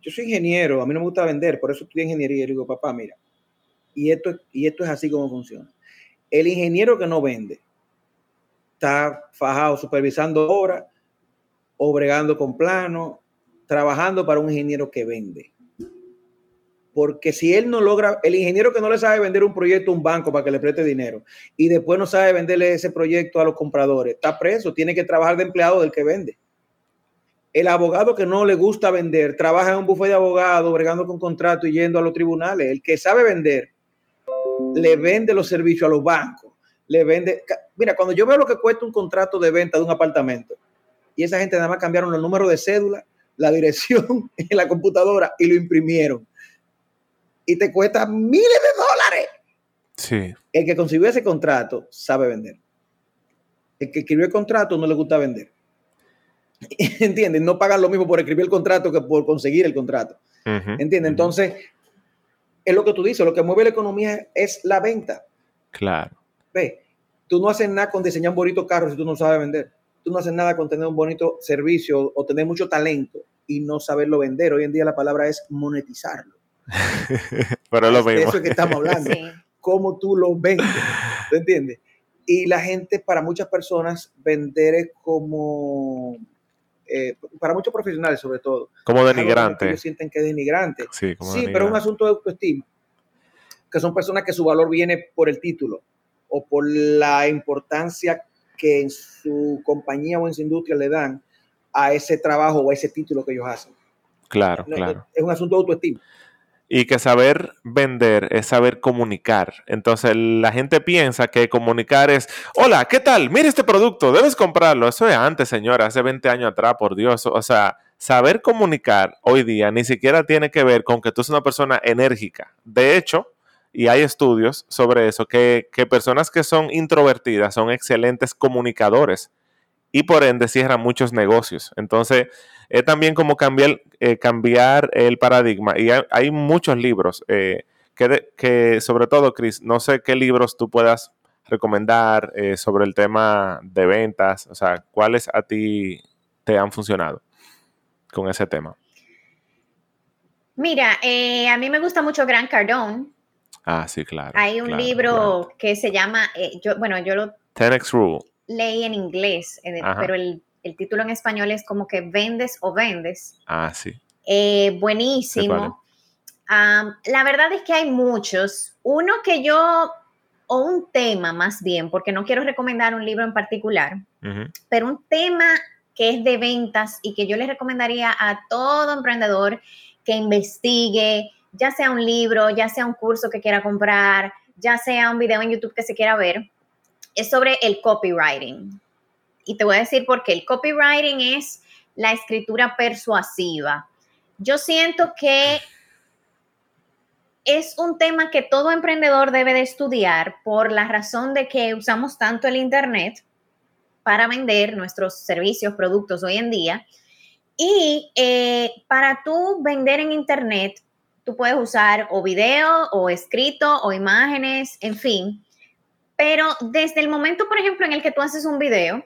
Yo soy ingeniero, a mí no me gusta vender, por eso estudié ingeniería y digo, papá, mira, y esto, y esto es así como funciona. El ingeniero que no vende, está fajado supervisando obras, obregando con plano, trabajando para un ingeniero que vende. Porque si él no logra, el ingeniero que no le sabe vender un proyecto a un banco para que le preste dinero y después no sabe venderle ese proyecto a los compradores, está preso, tiene que trabajar de empleado del que vende. El abogado que no le gusta vender, trabaja en un bufete de abogados, bregando con contrato y yendo a los tribunales. El que sabe vender, le vende los servicios a los bancos le vende. Mira, cuando yo veo lo que cuesta un contrato de venta de un apartamento y esa gente nada más cambiaron los números de cédula, la dirección en la computadora y lo imprimieron. Y te cuesta miles de dólares. Sí. El que consiguió ese contrato sabe vender. El que escribió el contrato no le gusta vender. ¿Entienden? No pagan lo mismo por escribir el contrato que por conseguir el contrato. ¿Entienden? Entonces, es lo que tú dices, lo que mueve la economía es la venta. Claro. Ve, tú no haces nada con diseñar un bonito carro si tú no sabes vender. Tú no haces nada con tener un bonito servicio o tener mucho talento y no saberlo vender. Hoy en día la palabra es monetizarlo. Pero lo mismo. Eso es que estamos hablando. Cómo tú lo vendes. ¿Te entiendes? Y la gente, para muchas personas, vender es como, eh, para muchos profesionales sobre todo. Como denigrante. Ellos sienten que es denigrante. Sí, como Sí, denigrante. pero es un asunto de autoestima. Que son personas que su valor viene por el título o por la importancia que en su compañía o en su industria le dan a ese trabajo o a ese título que ellos hacen. Claro, No, claro. Es un asunto de autoestima. Y que saber vender es saber comunicar. Entonces la gente piensa que comunicar es, hola, ¿qué tal? Mira este producto, debes comprarlo. Eso es antes, señora, hace 20 años atrás, por Dios. O sea, saber comunicar hoy día ni siquiera tiene que ver con que tú seas una persona enérgica. De hecho, y hay estudios sobre eso, que, que personas que son introvertidas son excelentes comunicadores y por ende cierran muchos negocios. Entonces, es también como cambiar, eh, cambiar el paradigma. Y hay, hay muchos libros eh, que, de- que, sobre todo, Chris, no sé qué libros tú puedas recomendar eh, sobre el tema de ventas, o sea, cuáles a ti te han funcionado con ese tema. Mira, a mí me gusta mucho Grant Cardone. Ah, sí, claro. Hay un claro, libro claro. que se llama, yo, bueno, yo lo 10X Rule. leí en inglés, pero el, el título en español es como que vendes o vendes. Ah, sí. Eh, buenísimo. La verdad es que hay muchos. Uno que yo, o un tema más bien, porque no quiero recomendar un libro en particular, pero un tema que es de ventas y que yo les recomendaría a todo emprendedor que investigue, ya sea un libro, ya sea un curso que quiera comprar, ya sea un video en YouTube que se quiera ver, es sobre el copywriting. Y te voy a decir por qué. El copywriting es la escritura persuasiva. Yo siento que es un tema que todo emprendedor debe de estudiar por la razón de que usamos tanto el Internet para vender nuestros servicios, productos hoy en día. Y eh, para tú vender en Internet, tú puedes usar o video o escrito o imágenes, en fin. Pero desde el momento, por ejemplo, en el que tú haces un video,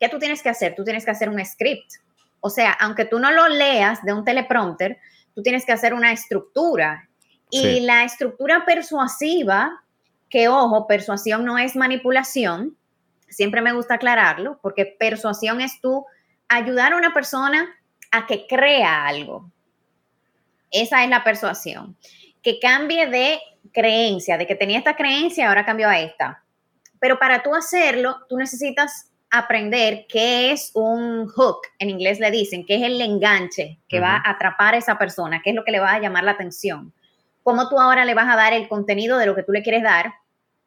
¿qué tú tienes que hacer? Tú tienes que hacer un script. O sea, aunque tú no lo leas de un teleprompter, tú tienes que hacer una estructura. Y Sí. la estructura persuasiva, que ojo, persuasión no es manipulación, siempre me gusta aclararlo, porque persuasión es tú ayudar a una persona a que crea algo. Esa es la persuasión. Que cambie de creencia, de que tenía esta creencia, ahora cambió a esta. Pero para tú hacerlo, tú necesitas aprender qué es un hook, en inglés le dicen, que es el enganche que va a atrapar a esa persona, qué es lo que le va a llamar la atención. Cómo tú ahora le vas a dar el contenido de lo que tú le quieres dar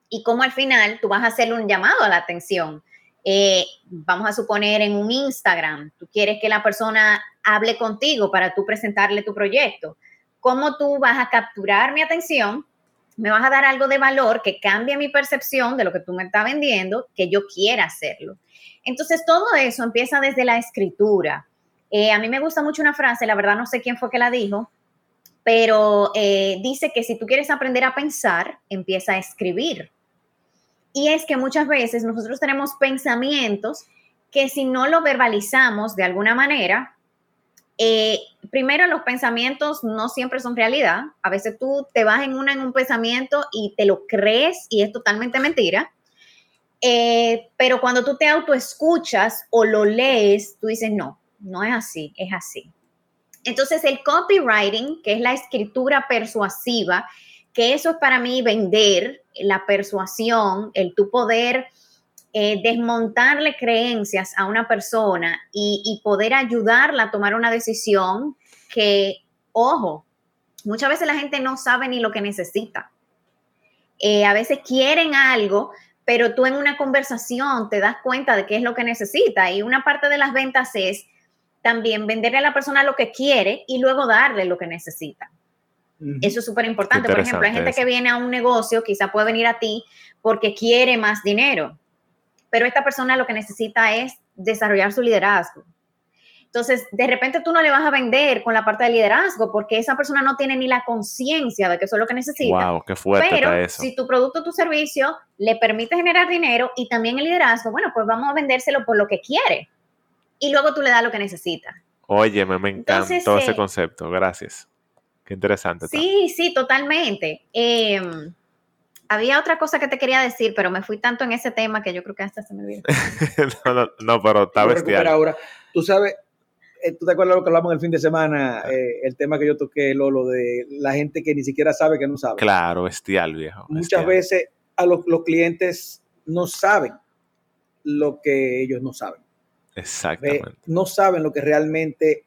y cómo al final tú vas a hacerle un llamado a la atención. Eh, vamos a suponer en un Instagram, tú quieres que la persona hable contigo para tú presentarle tu proyecto. ¿Cómo tú vas a capturar mi atención? Me vas a dar algo de valor que cambie mi percepción de lo que tú me estás vendiendo, que yo quiera hacerlo. Entonces, todo eso empieza desde la escritura. Eh, a mí me gusta mucho una frase, la verdad no sé quién fue que la dijo, pero eh, dice que si tú quieres aprender a pensar, empieza a escribir. Y es que muchas veces nosotros tenemos pensamientos que si no lo verbalizamos de alguna manera, eh, primero los pensamientos no siempre son realidad. A veces tú te vas en una en un pensamiento y te lo crees y es totalmente mentira. Eh, pero cuando tú te autoescuchas o lo lees, tú dices, no, no es así, es así. Entonces el copywriting, que es la escritura persuasiva, que eso es para mí vender, la persuasión, el tu poder eh, desmontarle creencias a una persona y, y poder ayudarla a tomar una decisión que, ojo, muchas veces la gente no sabe ni lo que necesita. Eh, a veces quieren algo, pero tú en una conversación te das cuenta de qué es lo que necesita. Y una parte de las ventas es también venderle a la persona lo que quiere y luego darle lo que necesita. Eso es súper importante. Por ejemplo, hay gente que viene a un negocio, quizá puede venir a ti porque quiere más dinero, pero esta persona lo que necesita es desarrollar su liderazgo. Entonces, de repente tú no le vas a vender con la parte de liderazgo porque esa persona no tiene ni la conciencia de que eso es lo que necesita. Wow, qué fuerte Pero eso. si tu producto o tu servicio le permite generar dinero y también el liderazgo, bueno, pues vamos a vendérselo por lo que quiere. Y luego tú le das lo que necesita. Óyeme, me encantó Entonces, ese eh, concepto. Gracias. Qué interesante. está. Sí, sí, totalmente. Eh, había otra cosa que te quería decir, pero me fui tanto en ese tema que yo creo que hasta se me olvidó. no, no, no, pero está bestial. ahora. Tú sabes, eh, ¿tú te acuerdas lo que hablamos el fin de semana? Eh, el tema que yo toqué, Lolo, de la gente que ni siquiera sabe que no sabe. Claro, bestial, viejo. Muchas bestial. veces a los, los clientes no saben lo que ellos no saben. Exactamente. No saben lo que realmente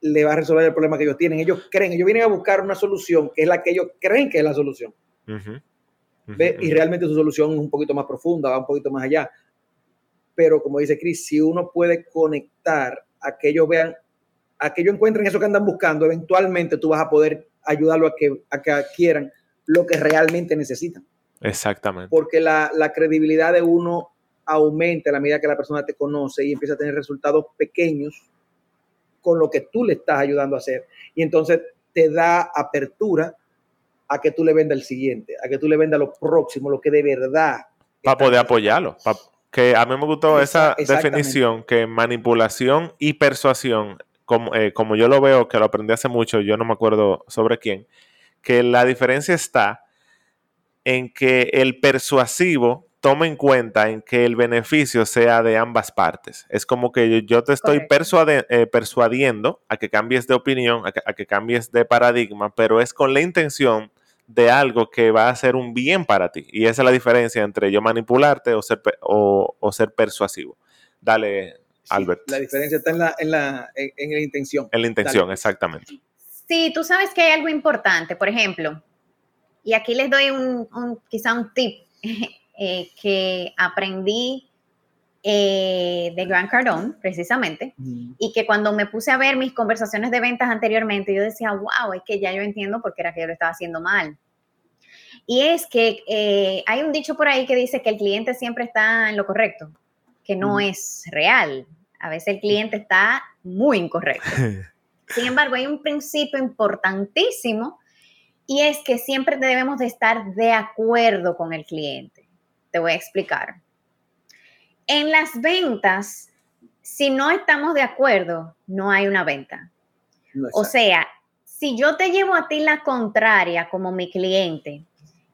le va a resolver el problema que ellos tienen. Ellos creen, ellos vienen a buscar una solución que es la que ellos creen que es la solución. Ujú, ¿ve? Y realmente su solución es un poquito más profunda, va un poquito más allá. Pero como dice Chris, si uno puede conectar a que ellos vean, a que ellos encuentren eso que andan buscando, eventualmente tú vas a poder ayudarlo a que, a que adquieran lo que realmente necesitan. Exactamente. Porque la, la credibilidad de uno aumenta a la medida que la persona te conoce y empieza a tener resultados pequeños con lo que tú le estás ayudando a hacer. Y entonces te da apertura a que tú le vendas el siguiente, a que tú le vendas lo próximo, lo que de verdad. Para poder apoyarlo. pa- que a mí me gustó esa definición que manipulación y persuasión, como, eh, como yo lo veo, que lo aprendí hace mucho, yo no me acuerdo sobre quién, que la diferencia está en que el persuasivo toma en cuenta en que el beneficio sea de ambas partes. Es como que yo, te estoy eh, persuadiendo a que cambies de opinión, a que, a que cambies de paradigma, pero es con la intención de algo que va a ser un bien para ti. Y esa es la diferencia entre yo manipularte o ser, o, o ser persuasivo. Dale, Albert. La diferencia está en la, en la, en, en la intención. En la intención, Dale. exactamente. Sí, tú sabes que hay algo importante, por ejemplo, y aquí les doy un, un- quizá un tip eh, que aprendí eh, de Grant Cardone, precisamente, y que cuando me puse a ver mis conversaciones de ventas anteriormente, yo decía, wow, es que ya yo entiendo por qué era que yo lo estaba haciendo mal. Y es que eh, hay un dicho por ahí que dice que el cliente siempre está en lo correcto, que no Ujú. es real. A veces el cliente está muy incorrecto. Sin embargo, hay un principio importantísimo y es que siempre debemos de estar de acuerdo con el cliente. Te voy a explicar. En las ventas, si no estamos de acuerdo, no hay una venta. No O sea, si yo te llevo a ti la contraria como mi cliente,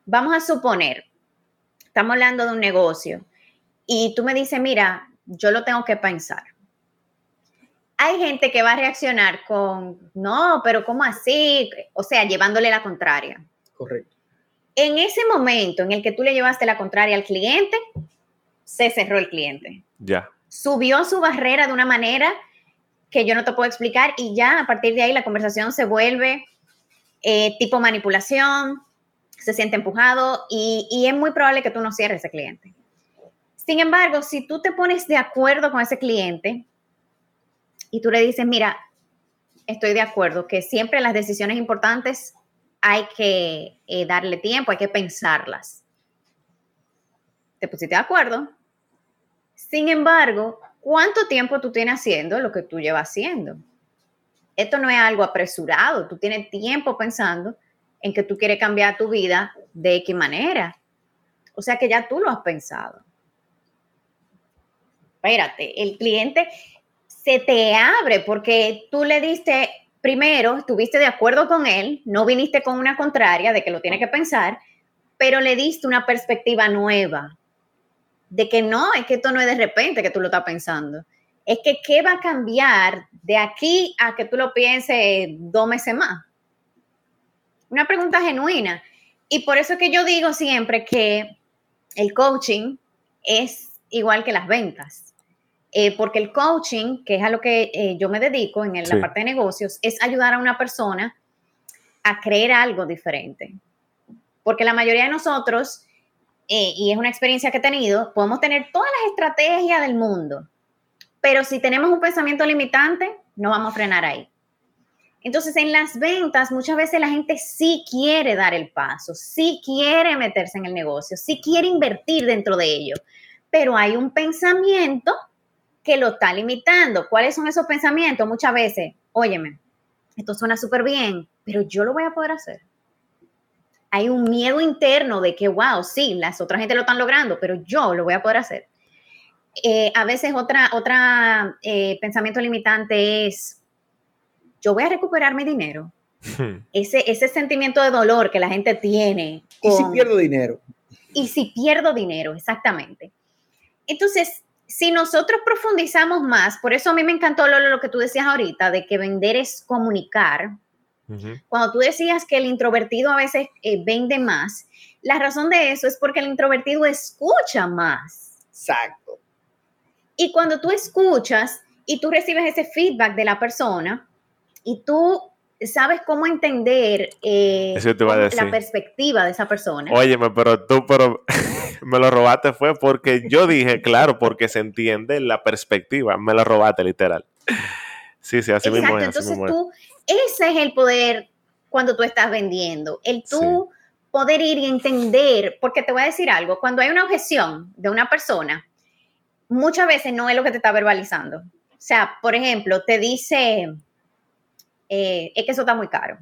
vamos a suponer, estamos hablando de un negocio y tú me dices, mira, yo lo tengo que pensar. Hay gente que va a reaccionar con, no, pero ¿cómo así? O sea, llevándole la contraria. Correcto. En ese momento en el que tú le llevaste la contraria al cliente, se cerró el cliente Ya. subió su barrera de una manera que yo no te puedo explicar y ya a partir de ahí la conversación se vuelve eh, tipo manipulación, se siente empujado y, y es muy probable que tú no cierres ese cliente. Sin embargo, si tú te pones de acuerdo con ese cliente y tú le dices, mira, estoy de acuerdo que siempre las decisiones importantes hay que eh, darle tiempo, hay que pensarlas. Te pusiste de acuerdo, sin embargo, ¿cuánto tiempo tú tienes haciendo lo que tú llevas haciendo? Esto no es algo apresurado, tú tienes tiempo pensando en que tú quieres cambiar tu vida de X manera. O sea que ya tú lo has pensado. Espérate, el cliente se te abre porque tú le diste, primero, estuviste de acuerdo con él, no viniste con una contraria de que lo tiene que pensar, pero le diste una perspectiva nueva de que no, es que esto no es de repente que tú lo estás pensando. Es que qué va a cambiar de aquí a que tú lo pienses dos meses más. Una pregunta genuina. Y por eso es que yo digo siempre que el coaching es igual que las ventas. Eh, porque el coaching, que es a lo que eh, yo me dedico en el- Sí. la parte de negocios, es ayudar a una persona a creer algo diferente. Porque la mayoría de nosotros eh, y es una experiencia que he tenido, podemos tener todas las estrategias del mundo, pero si tenemos un pensamiento limitante, no vamos a frenar ahí. Entonces, en las ventas, muchas veces la gente sí quiere dar el paso, sí quiere meterse en el negocio, sí quiere invertir dentro de ello, pero hay un pensamiento que lo está limitando. ¿Cuáles son esos pensamientos? Muchas veces, óyeme, esto suena súper bien, pero yo lo voy a poder hacer hay un miedo interno de que, wow, sí, las otras gente lo están logrando, pero yo lo voy a poder hacer. Eh, a veces otra, otra eh, pensamiento limitante es, yo voy a recuperar mi dinero. ese, ese sentimiento de dolor que la gente tiene. ¿Y si pierdo dinero? Y si pierdo dinero, exactamente. Entonces, si nosotros profundizamos más, por eso a mí me encantó lo, lo que tú decías ahorita, de que vender es comunicar. Cuando tú decías que el introvertido a veces eh, vende más, la razón de eso es porque el introvertido escucha más. Exacto. Y cuando tú escuchas y tú recibes ese feedback de la persona y tú sabes cómo entender eh, la perspectiva de esa persona. Óyeme, pero tú pero me lo robaste fue porque yo dije, claro, porque se entiende la perspectiva. Me lo robaste, literal. Sí, sí, así mismo es. Entonces tú, ese es el poder cuando tú estás vendiendo. El tú poder ir y entender, porque te voy a decir algo, cuando hay una objeción de una persona, muchas veces no es lo que te está verbalizando. O sea, por ejemplo, te dice, eh, es que eso está muy caro.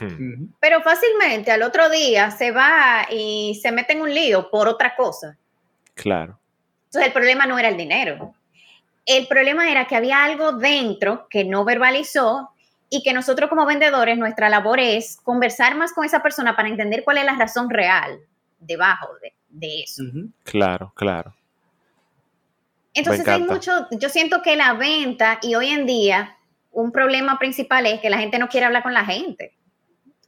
Hmm. Pero fácilmente al otro día se va y se mete en un lío por otra cosa. Claro. Entonces el problema no era el dinero. El problema era que había algo dentro que no verbalizó y que nosotros como vendedores, nuestra labor es conversar más con esa persona para entender cuál es la razón real debajo de, eso. Claro, claro. Entonces hay mucho, yo siento que la venta y hoy en día un problema principal es que la gente no quiere hablar con la gente.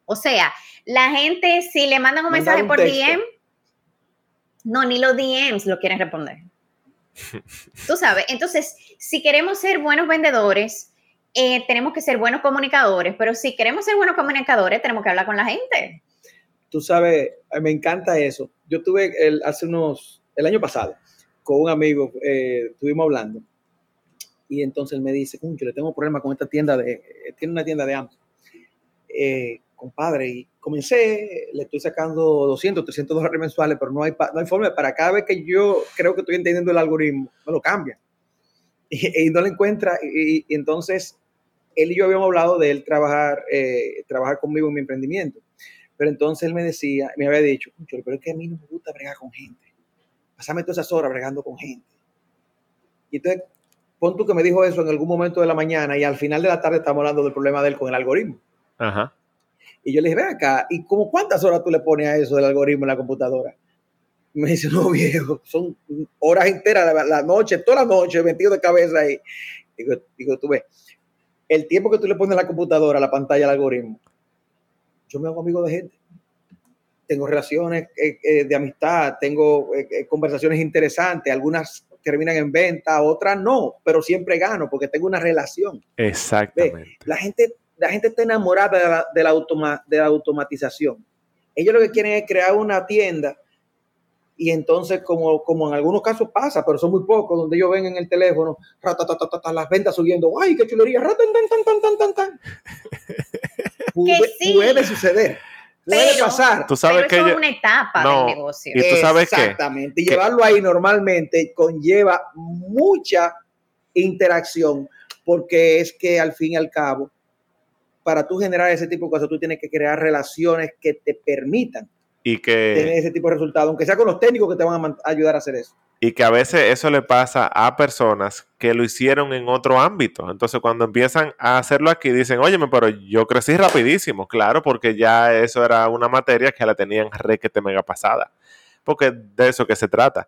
O sea, la gente si le mandan un mensaje por DM, no, ni los DMs lo quieren responder. Tú sabes, entonces, si queremos ser buenos vendedores, eh, tenemos que ser buenos comunicadores, pero si queremos ser buenos comunicadores, tenemos que hablar con la gente. Tú sabes, me encanta eso. Yo tuve el, hace unos, el año pasado, con un amigo, eh, estuvimos hablando, y entonces él me dice, yo le tengo problema con esta tienda de, eh, tiene una tienda de Amazon. Eh, compadre, y comencé, le estoy sacando 200, 300 dólares mensuales, pero no hay, no hay forma, para cada vez que yo creo que estoy entendiendo el algoritmo, me lo cambia. Y, no lo encuentra, y, entonces él y yo habíamos hablado de él trabajar, eh, trabajar conmigo en mi emprendimiento. Pero entonces él me decía, me había dicho, pero es que a mí no me gusta bregar con gente. Pasame todas esas horas bregando con gente. Y entonces pon tú que me dijo eso en algún momento de la mañana y al final de la tarde estamos hablando del problema de él con el algoritmo. Ajá. Y yo le dije, ve acá, ¿y como cuántas horas tú le pones a eso del algoritmo en la computadora? me dice, no, viejo, son horas enteras, la, noche, toda la noche, metido de cabeza ahí. Digo, digo, tú ves, el tiempo que tú le pones a la computadora, a la pantalla, al algoritmo, yo me hago amigo de gente. Tengo relaciones eh, eh, de amistad, tengo eh, conversaciones interesantes, algunas terminan en venta, otras no, pero siempre gano porque tengo una relación. Exactamente. La gente, la gente está enamorada de la, de, la de la automatización. Ellos lo que quieren es crear una tienda y entonces, como, como en algunos casos pasa, pero son muy pocos, donde ellos ven en el teléfono las ventas subiendo, ¡ay, qué chulería! Puede suceder puede pasar. Tú sabes pero eso es una etapa del negocio. Y tú sabes Exactamente. Y llevarlo ahí normalmente conlleva mucha interacción, porque es que al fin y al cabo, para tú generar ese tipo de cosas, tú tienes que crear relaciones que te permitan y que tener ese tipo de resultados, aunque sea con los técnicos que te van a ayudar a hacer eso. Y que a veces eso le pasa a personas que lo hicieron en otro ámbito. Entonces, cuando empiezan a hacerlo aquí, dicen, óyeme, pero yo crecí rapidísimo. Claro, porque ya eso era una materia que la tenían requete mega pasada. Porque de eso que se trata.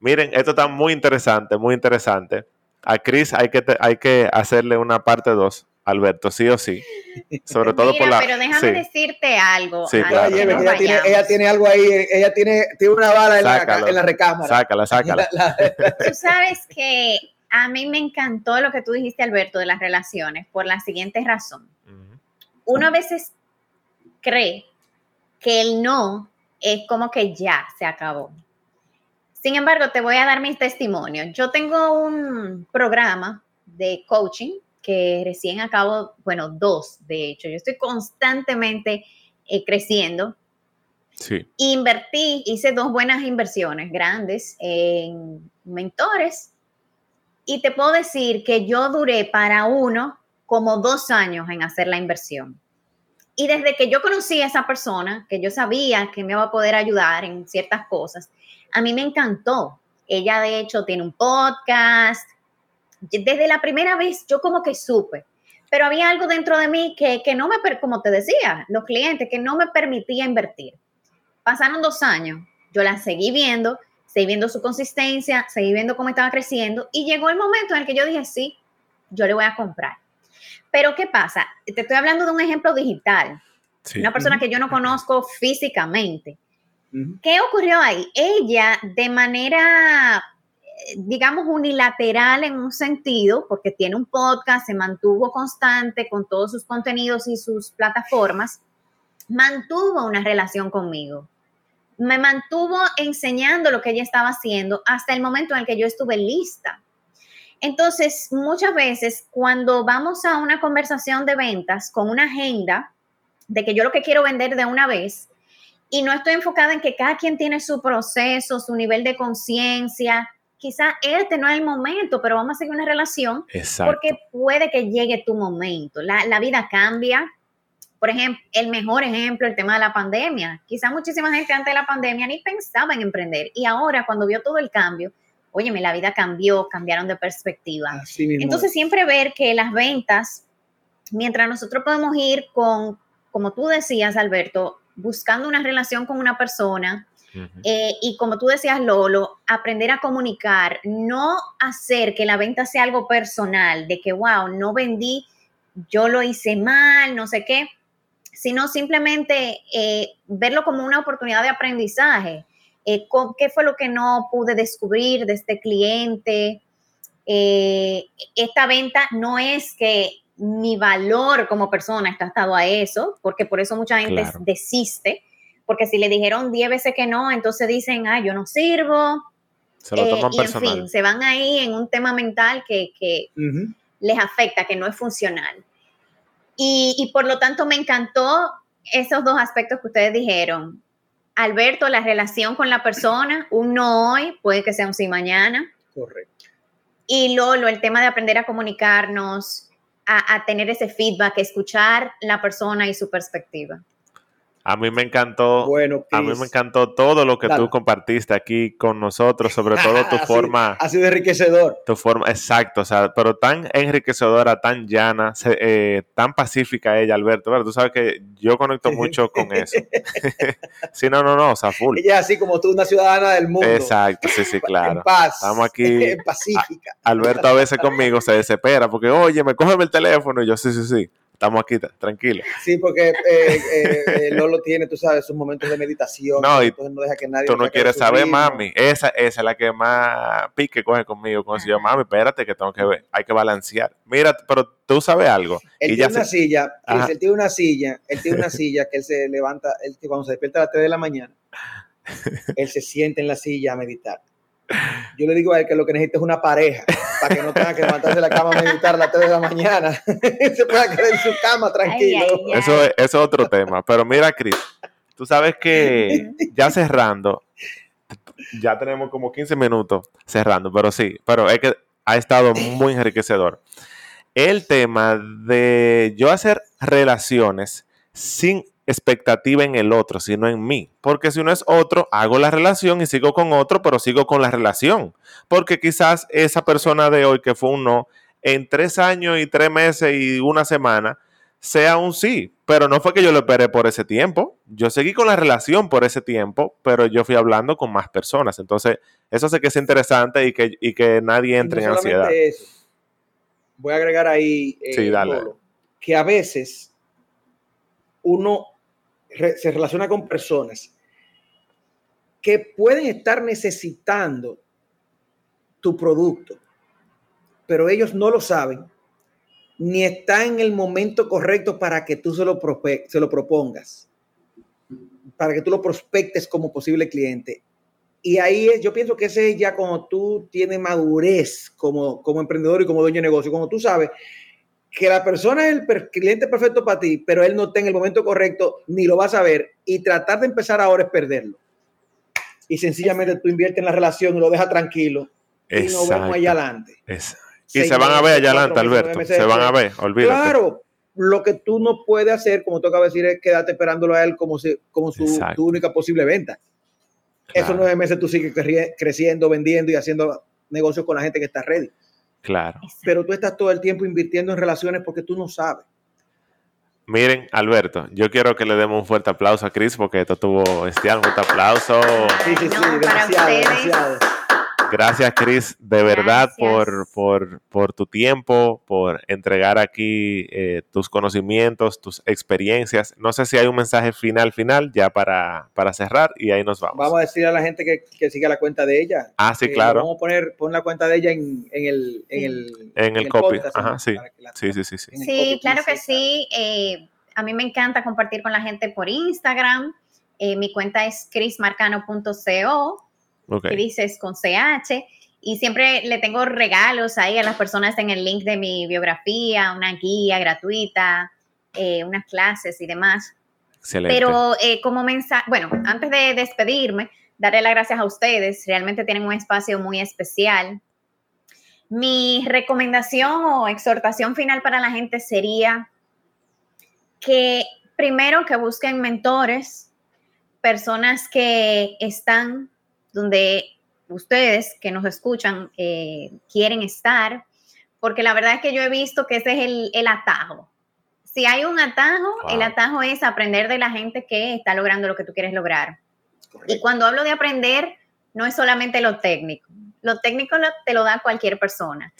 Miren, esto está muy interesante, muy interesante. A Chris hay que, hay que hacerle una parte 2 Alberto, sí o sí. Sobre todo por la. Pero déjame decirte algo. Sí, claro. ella, tiene, ella, tiene, algo ahí, ella tiene, tiene una bala en, la, en la, recámara. Sácala, sácala. Tú sabes que a mí me encantó lo que tú dijiste, Alberto, de las relaciones, por la siguiente razón. Uno a veces cree que el no es como que ya se acabó. Sin embargo, te voy a dar mis testimonios. Yo tengo un programa de coaching que recién acabo, bueno, dos, de hecho, yo estoy constantemente eh, creciendo. Sí. Invertí, hice dos buenas inversiones grandes en mentores y te puedo decir que yo duré para uno como dos años en hacer la inversión. Y desde que yo conocí a esa persona, que yo sabía que me iba a poder ayudar en ciertas cosas, a mí me encantó. Ella de hecho tiene un podcast, desde la primera vez yo como que supe. pero había algo dentro de mí que, que no me, como te decía, los clientes, que no me permitía invertir. Pasaron dos años, yo la seguí viendo, seguí viendo su consistencia, seguí viendo cómo estaba creciendo y llegó el momento en el que yo dije, sí, yo le voy a comprar. Pero ¿qué pasa? Te estoy hablando de un ejemplo digital, una persona que yo no conozco físicamente. ¿Qué ocurrió ahí? Ella de manera, digamos, unilateral en un sentido, porque tiene un podcast, se mantuvo constante con todos sus contenidos y sus plataformas, mantuvo una relación conmigo me mantuvo enseñando lo que ella estaba haciendo hasta el momento en el que yo estuve lista. Entonces, muchas veces cuando vamos a una conversación de ventas con una agenda de que yo lo que quiero vender de una vez y no estoy enfocada en que cada quien tiene su proceso, su nivel de conciencia, quizá este no es el momento, pero vamos a seguir una relación porque puede que llegue tu momento. La, la vida cambia, por ejemplo, el mejor ejemplo, el tema de la pandemia. Quizá muchísima gente antes de la pandemia ni pensaba en emprender y ahora cuando vio todo el cambio, óyeme, la vida cambió, cambiaron de perspectiva. Entonces siempre ver que las ventas, mientras nosotros podemos ir con, como tú decías, Alberto, buscando una relación con una persona, eh, y como tú decías, Lolo, aprender a comunicar, no hacer que la venta sea algo personal, de que, wow, no vendí, yo lo hice mal, no sé qué sino simplemente eh, verlo como una oportunidad de aprendizaje. Eh, ¿Qué fue lo que no pude descubrir de este cliente? Eh, esta venta no es que mi valor como persona está estado a eso, porque por eso mucha gente desiste, porque si le dijeron 10 veces que no, entonces dicen, ah, yo no sirvo. Se lo toman y en fin, se van ahí en un tema mental que, les afecta, que no es funcional. Y, por lo tanto me encantó esos dos aspectos que ustedes dijeron. Alberto, la relación con la persona, un no hoy, puede que sea un sí mañana. Correcto. Y Lolo, el tema de aprender a comunicarnos, a, a tener ese feedback, escuchar la persona y su perspectiva. A mí me encantó, bueno, a mí me encantó todo lo que tú compartiste aquí con nosotros, sobre todo tu forma. Ha sido enriquecedor. Tu forma, exacto, o sea, pero tan enriquecedora, tan llana, eh, tan pacífica ella, Alberto. Pero tú sabes que yo conecto mucho con eso. sí, no, no, no, o sea, full. Ella así como tú, una ciudadana del mundo. Exacto, sí, sí, claro. En paz. Estamos aquí. pacífica. Alberto a veces conmigo se desespera porque, oye, me coge el teléfono y yo, sí, sí, sí estamos aquí tranquilos. Sí, porque eh, eh, eh, Lolo tiene, tú sabes, sus momentos de meditación. No, y entonces no deja que nadie. Tú no quieres saber, mami. Esa, esa es la que más pique coge conmigo. Cuando yo, mami, espérate, que tengo que ver, hay que balancear. Mira, pero tú sabes algo. Él tiene una silla, él tiene una silla, él tiene una silla que él se levanta, él, cuando se despierta a las 3 de la mañana, él se siente en la silla a meditar. Yo le digo a él que lo que necesita es una pareja para que no tenga que levantarse de la cama a meditar a las 3 de la mañana. Se pueda quedar en su cama tranquilo. Eso, es, otro tema. Pero mira, Cris, tú sabes que ya cerrando, ya tenemos como 15 minutos cerrando, pero sí, pero es que ha estado muy enriquecedor. El tema de yo hacer relaciones sin expectativa en el otro, sino en mí. Porque si uno es otro, hago la relación y sigo con otro, pero sigo con la relación. Porque quizás esa persona de hoy que fue un no, en tres años y tres meses y una semana, sea un sí. Pero no fue que yo lo esperé por ese tiempo. Yo seguí con la relación por ese tiempo, pero yo fui hablando con más personas. Entonces, eso sé que es interesante y que, que nadie entre en ansiedad. Voy a agregar ahí eh, que a veces uno se relaciona con personas que pueden estar necesitando tu producto, pero ellos no lo saben, ni están en el momento correcto para que tú se lo, se lo propongas, para que tú lo prospectes como posible cliente. Y ahí es, yo pienso que ese es ya como tú tienes madurez como, como emprendedor y como dueño de negocio, como tú sabes que la persona es el cliente perfecto para ti, pero él no está en el momento correcto, ni lo vas a ver, y tratar de empezar ahora es perderlo. Y sencillamente tú inviertes en la relación y lo dejas tranquilo y nos vemos allá adelante. Y se van a ver allá adelante, Alberto. Se van a ver, olvídate. Claro, lo que tú no puedes hacer, como tú acabas de decir, es quedarte esperándolo a él como, como su única posible venta. Esos nueve meses tú sigues creciendo, vendiendo y haciendo negocios con la gente que está ready. Claro. Pero tú estás todo el tiempo invirtiendo en relaciones porque tú no sabes. Miren, Alberto, yo quiero que le demos un fuerte aplauso a Chris porque esto tuvo bestial. Un fuerte aplauso. Sí, sí, sí, demasiado, demasiado. Gracias, Chris, de verdad por, por, por, tu tiempo, por entregar aquí eh, tus conocimientos, tus experiencias. No sé si hay un mensaje final, final, ya para, para cerrar y ahí nos vamos. Vamos a decir a la gente que, que siga la cuenta de ella. Ah, sí, claro. Vamos a poner pon la cuenta de ella en, en el, en el, en el, copy. Ajá, sí. sí. sí, sí, sí, sí. claro que sí. Eh, a mí me encanta compartir con la gente por Instagram. Eh, mi cuenta es chrismarcano.co que dices con CH. Y siempre le tengo regalos ahí a las personas en el link de mi biografía, una guía gratuita, eh, unas clases y demás. Excelente. Pero eh, como mensaje, bueno, antes de despedirme, darle las gracias a ustedes. Realmente tienen un espacio muy especial. Mi recomendación o exhortación final para la gente sería que primero que busquen mentores, personas que están donde ustedes que nos escuchan eh, quieren estar, porque la verdad es que yo he visto que ese es el, atajo. Si hay un atajo, el atajo es aprender de la gente que está logrando lo que tú quieres lograr. Y cuando hablo de aprender, no es solamente lo técnico. Lo técnico te lo da cualquier persona.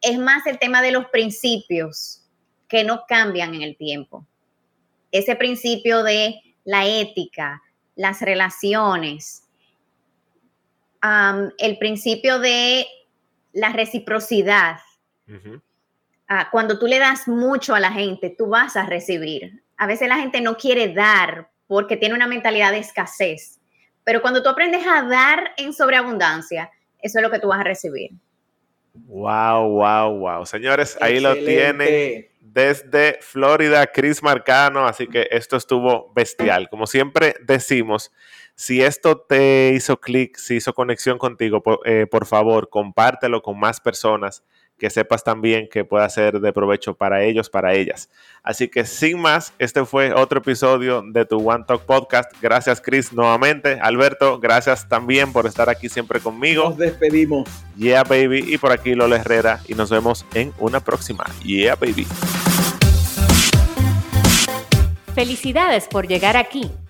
Es más el tema de los principios que no cambian en el tiempo. Ese principio de la ética, las relaciones, el principio de la reciprocidad. Ah, cuando tú le das mucho a la gente, tú vas a recibir. A veces la gente no quiere dar porque tiene una mentalidad de escasez, pero cuando tú aprendes a dar en sobreabundancia, eso es lo que tú vas a recibir. Wow, wow, wow. Señores, ahí lo tienen desde Florida, Chris Marcano, así que esto estuvo bestial. Como siempre decimos, si esto te hizo clic, si hizo conexión contigo, eh, por, favor, compártelo con más personas que sepas también que pueda ser de provecho para ellos, para ellas. Así que sin más, este fue otro episodio de tu One Talk Podcast. Gracias Chris nuevamente. Alberto, gracias también por estar aquí siempre conmigo. Nos despedimos. Yeah, baby. Y por aquí Lola Herrera y nos vemos en una próxima. Yeah, baby. Felicidades por llegar aquí.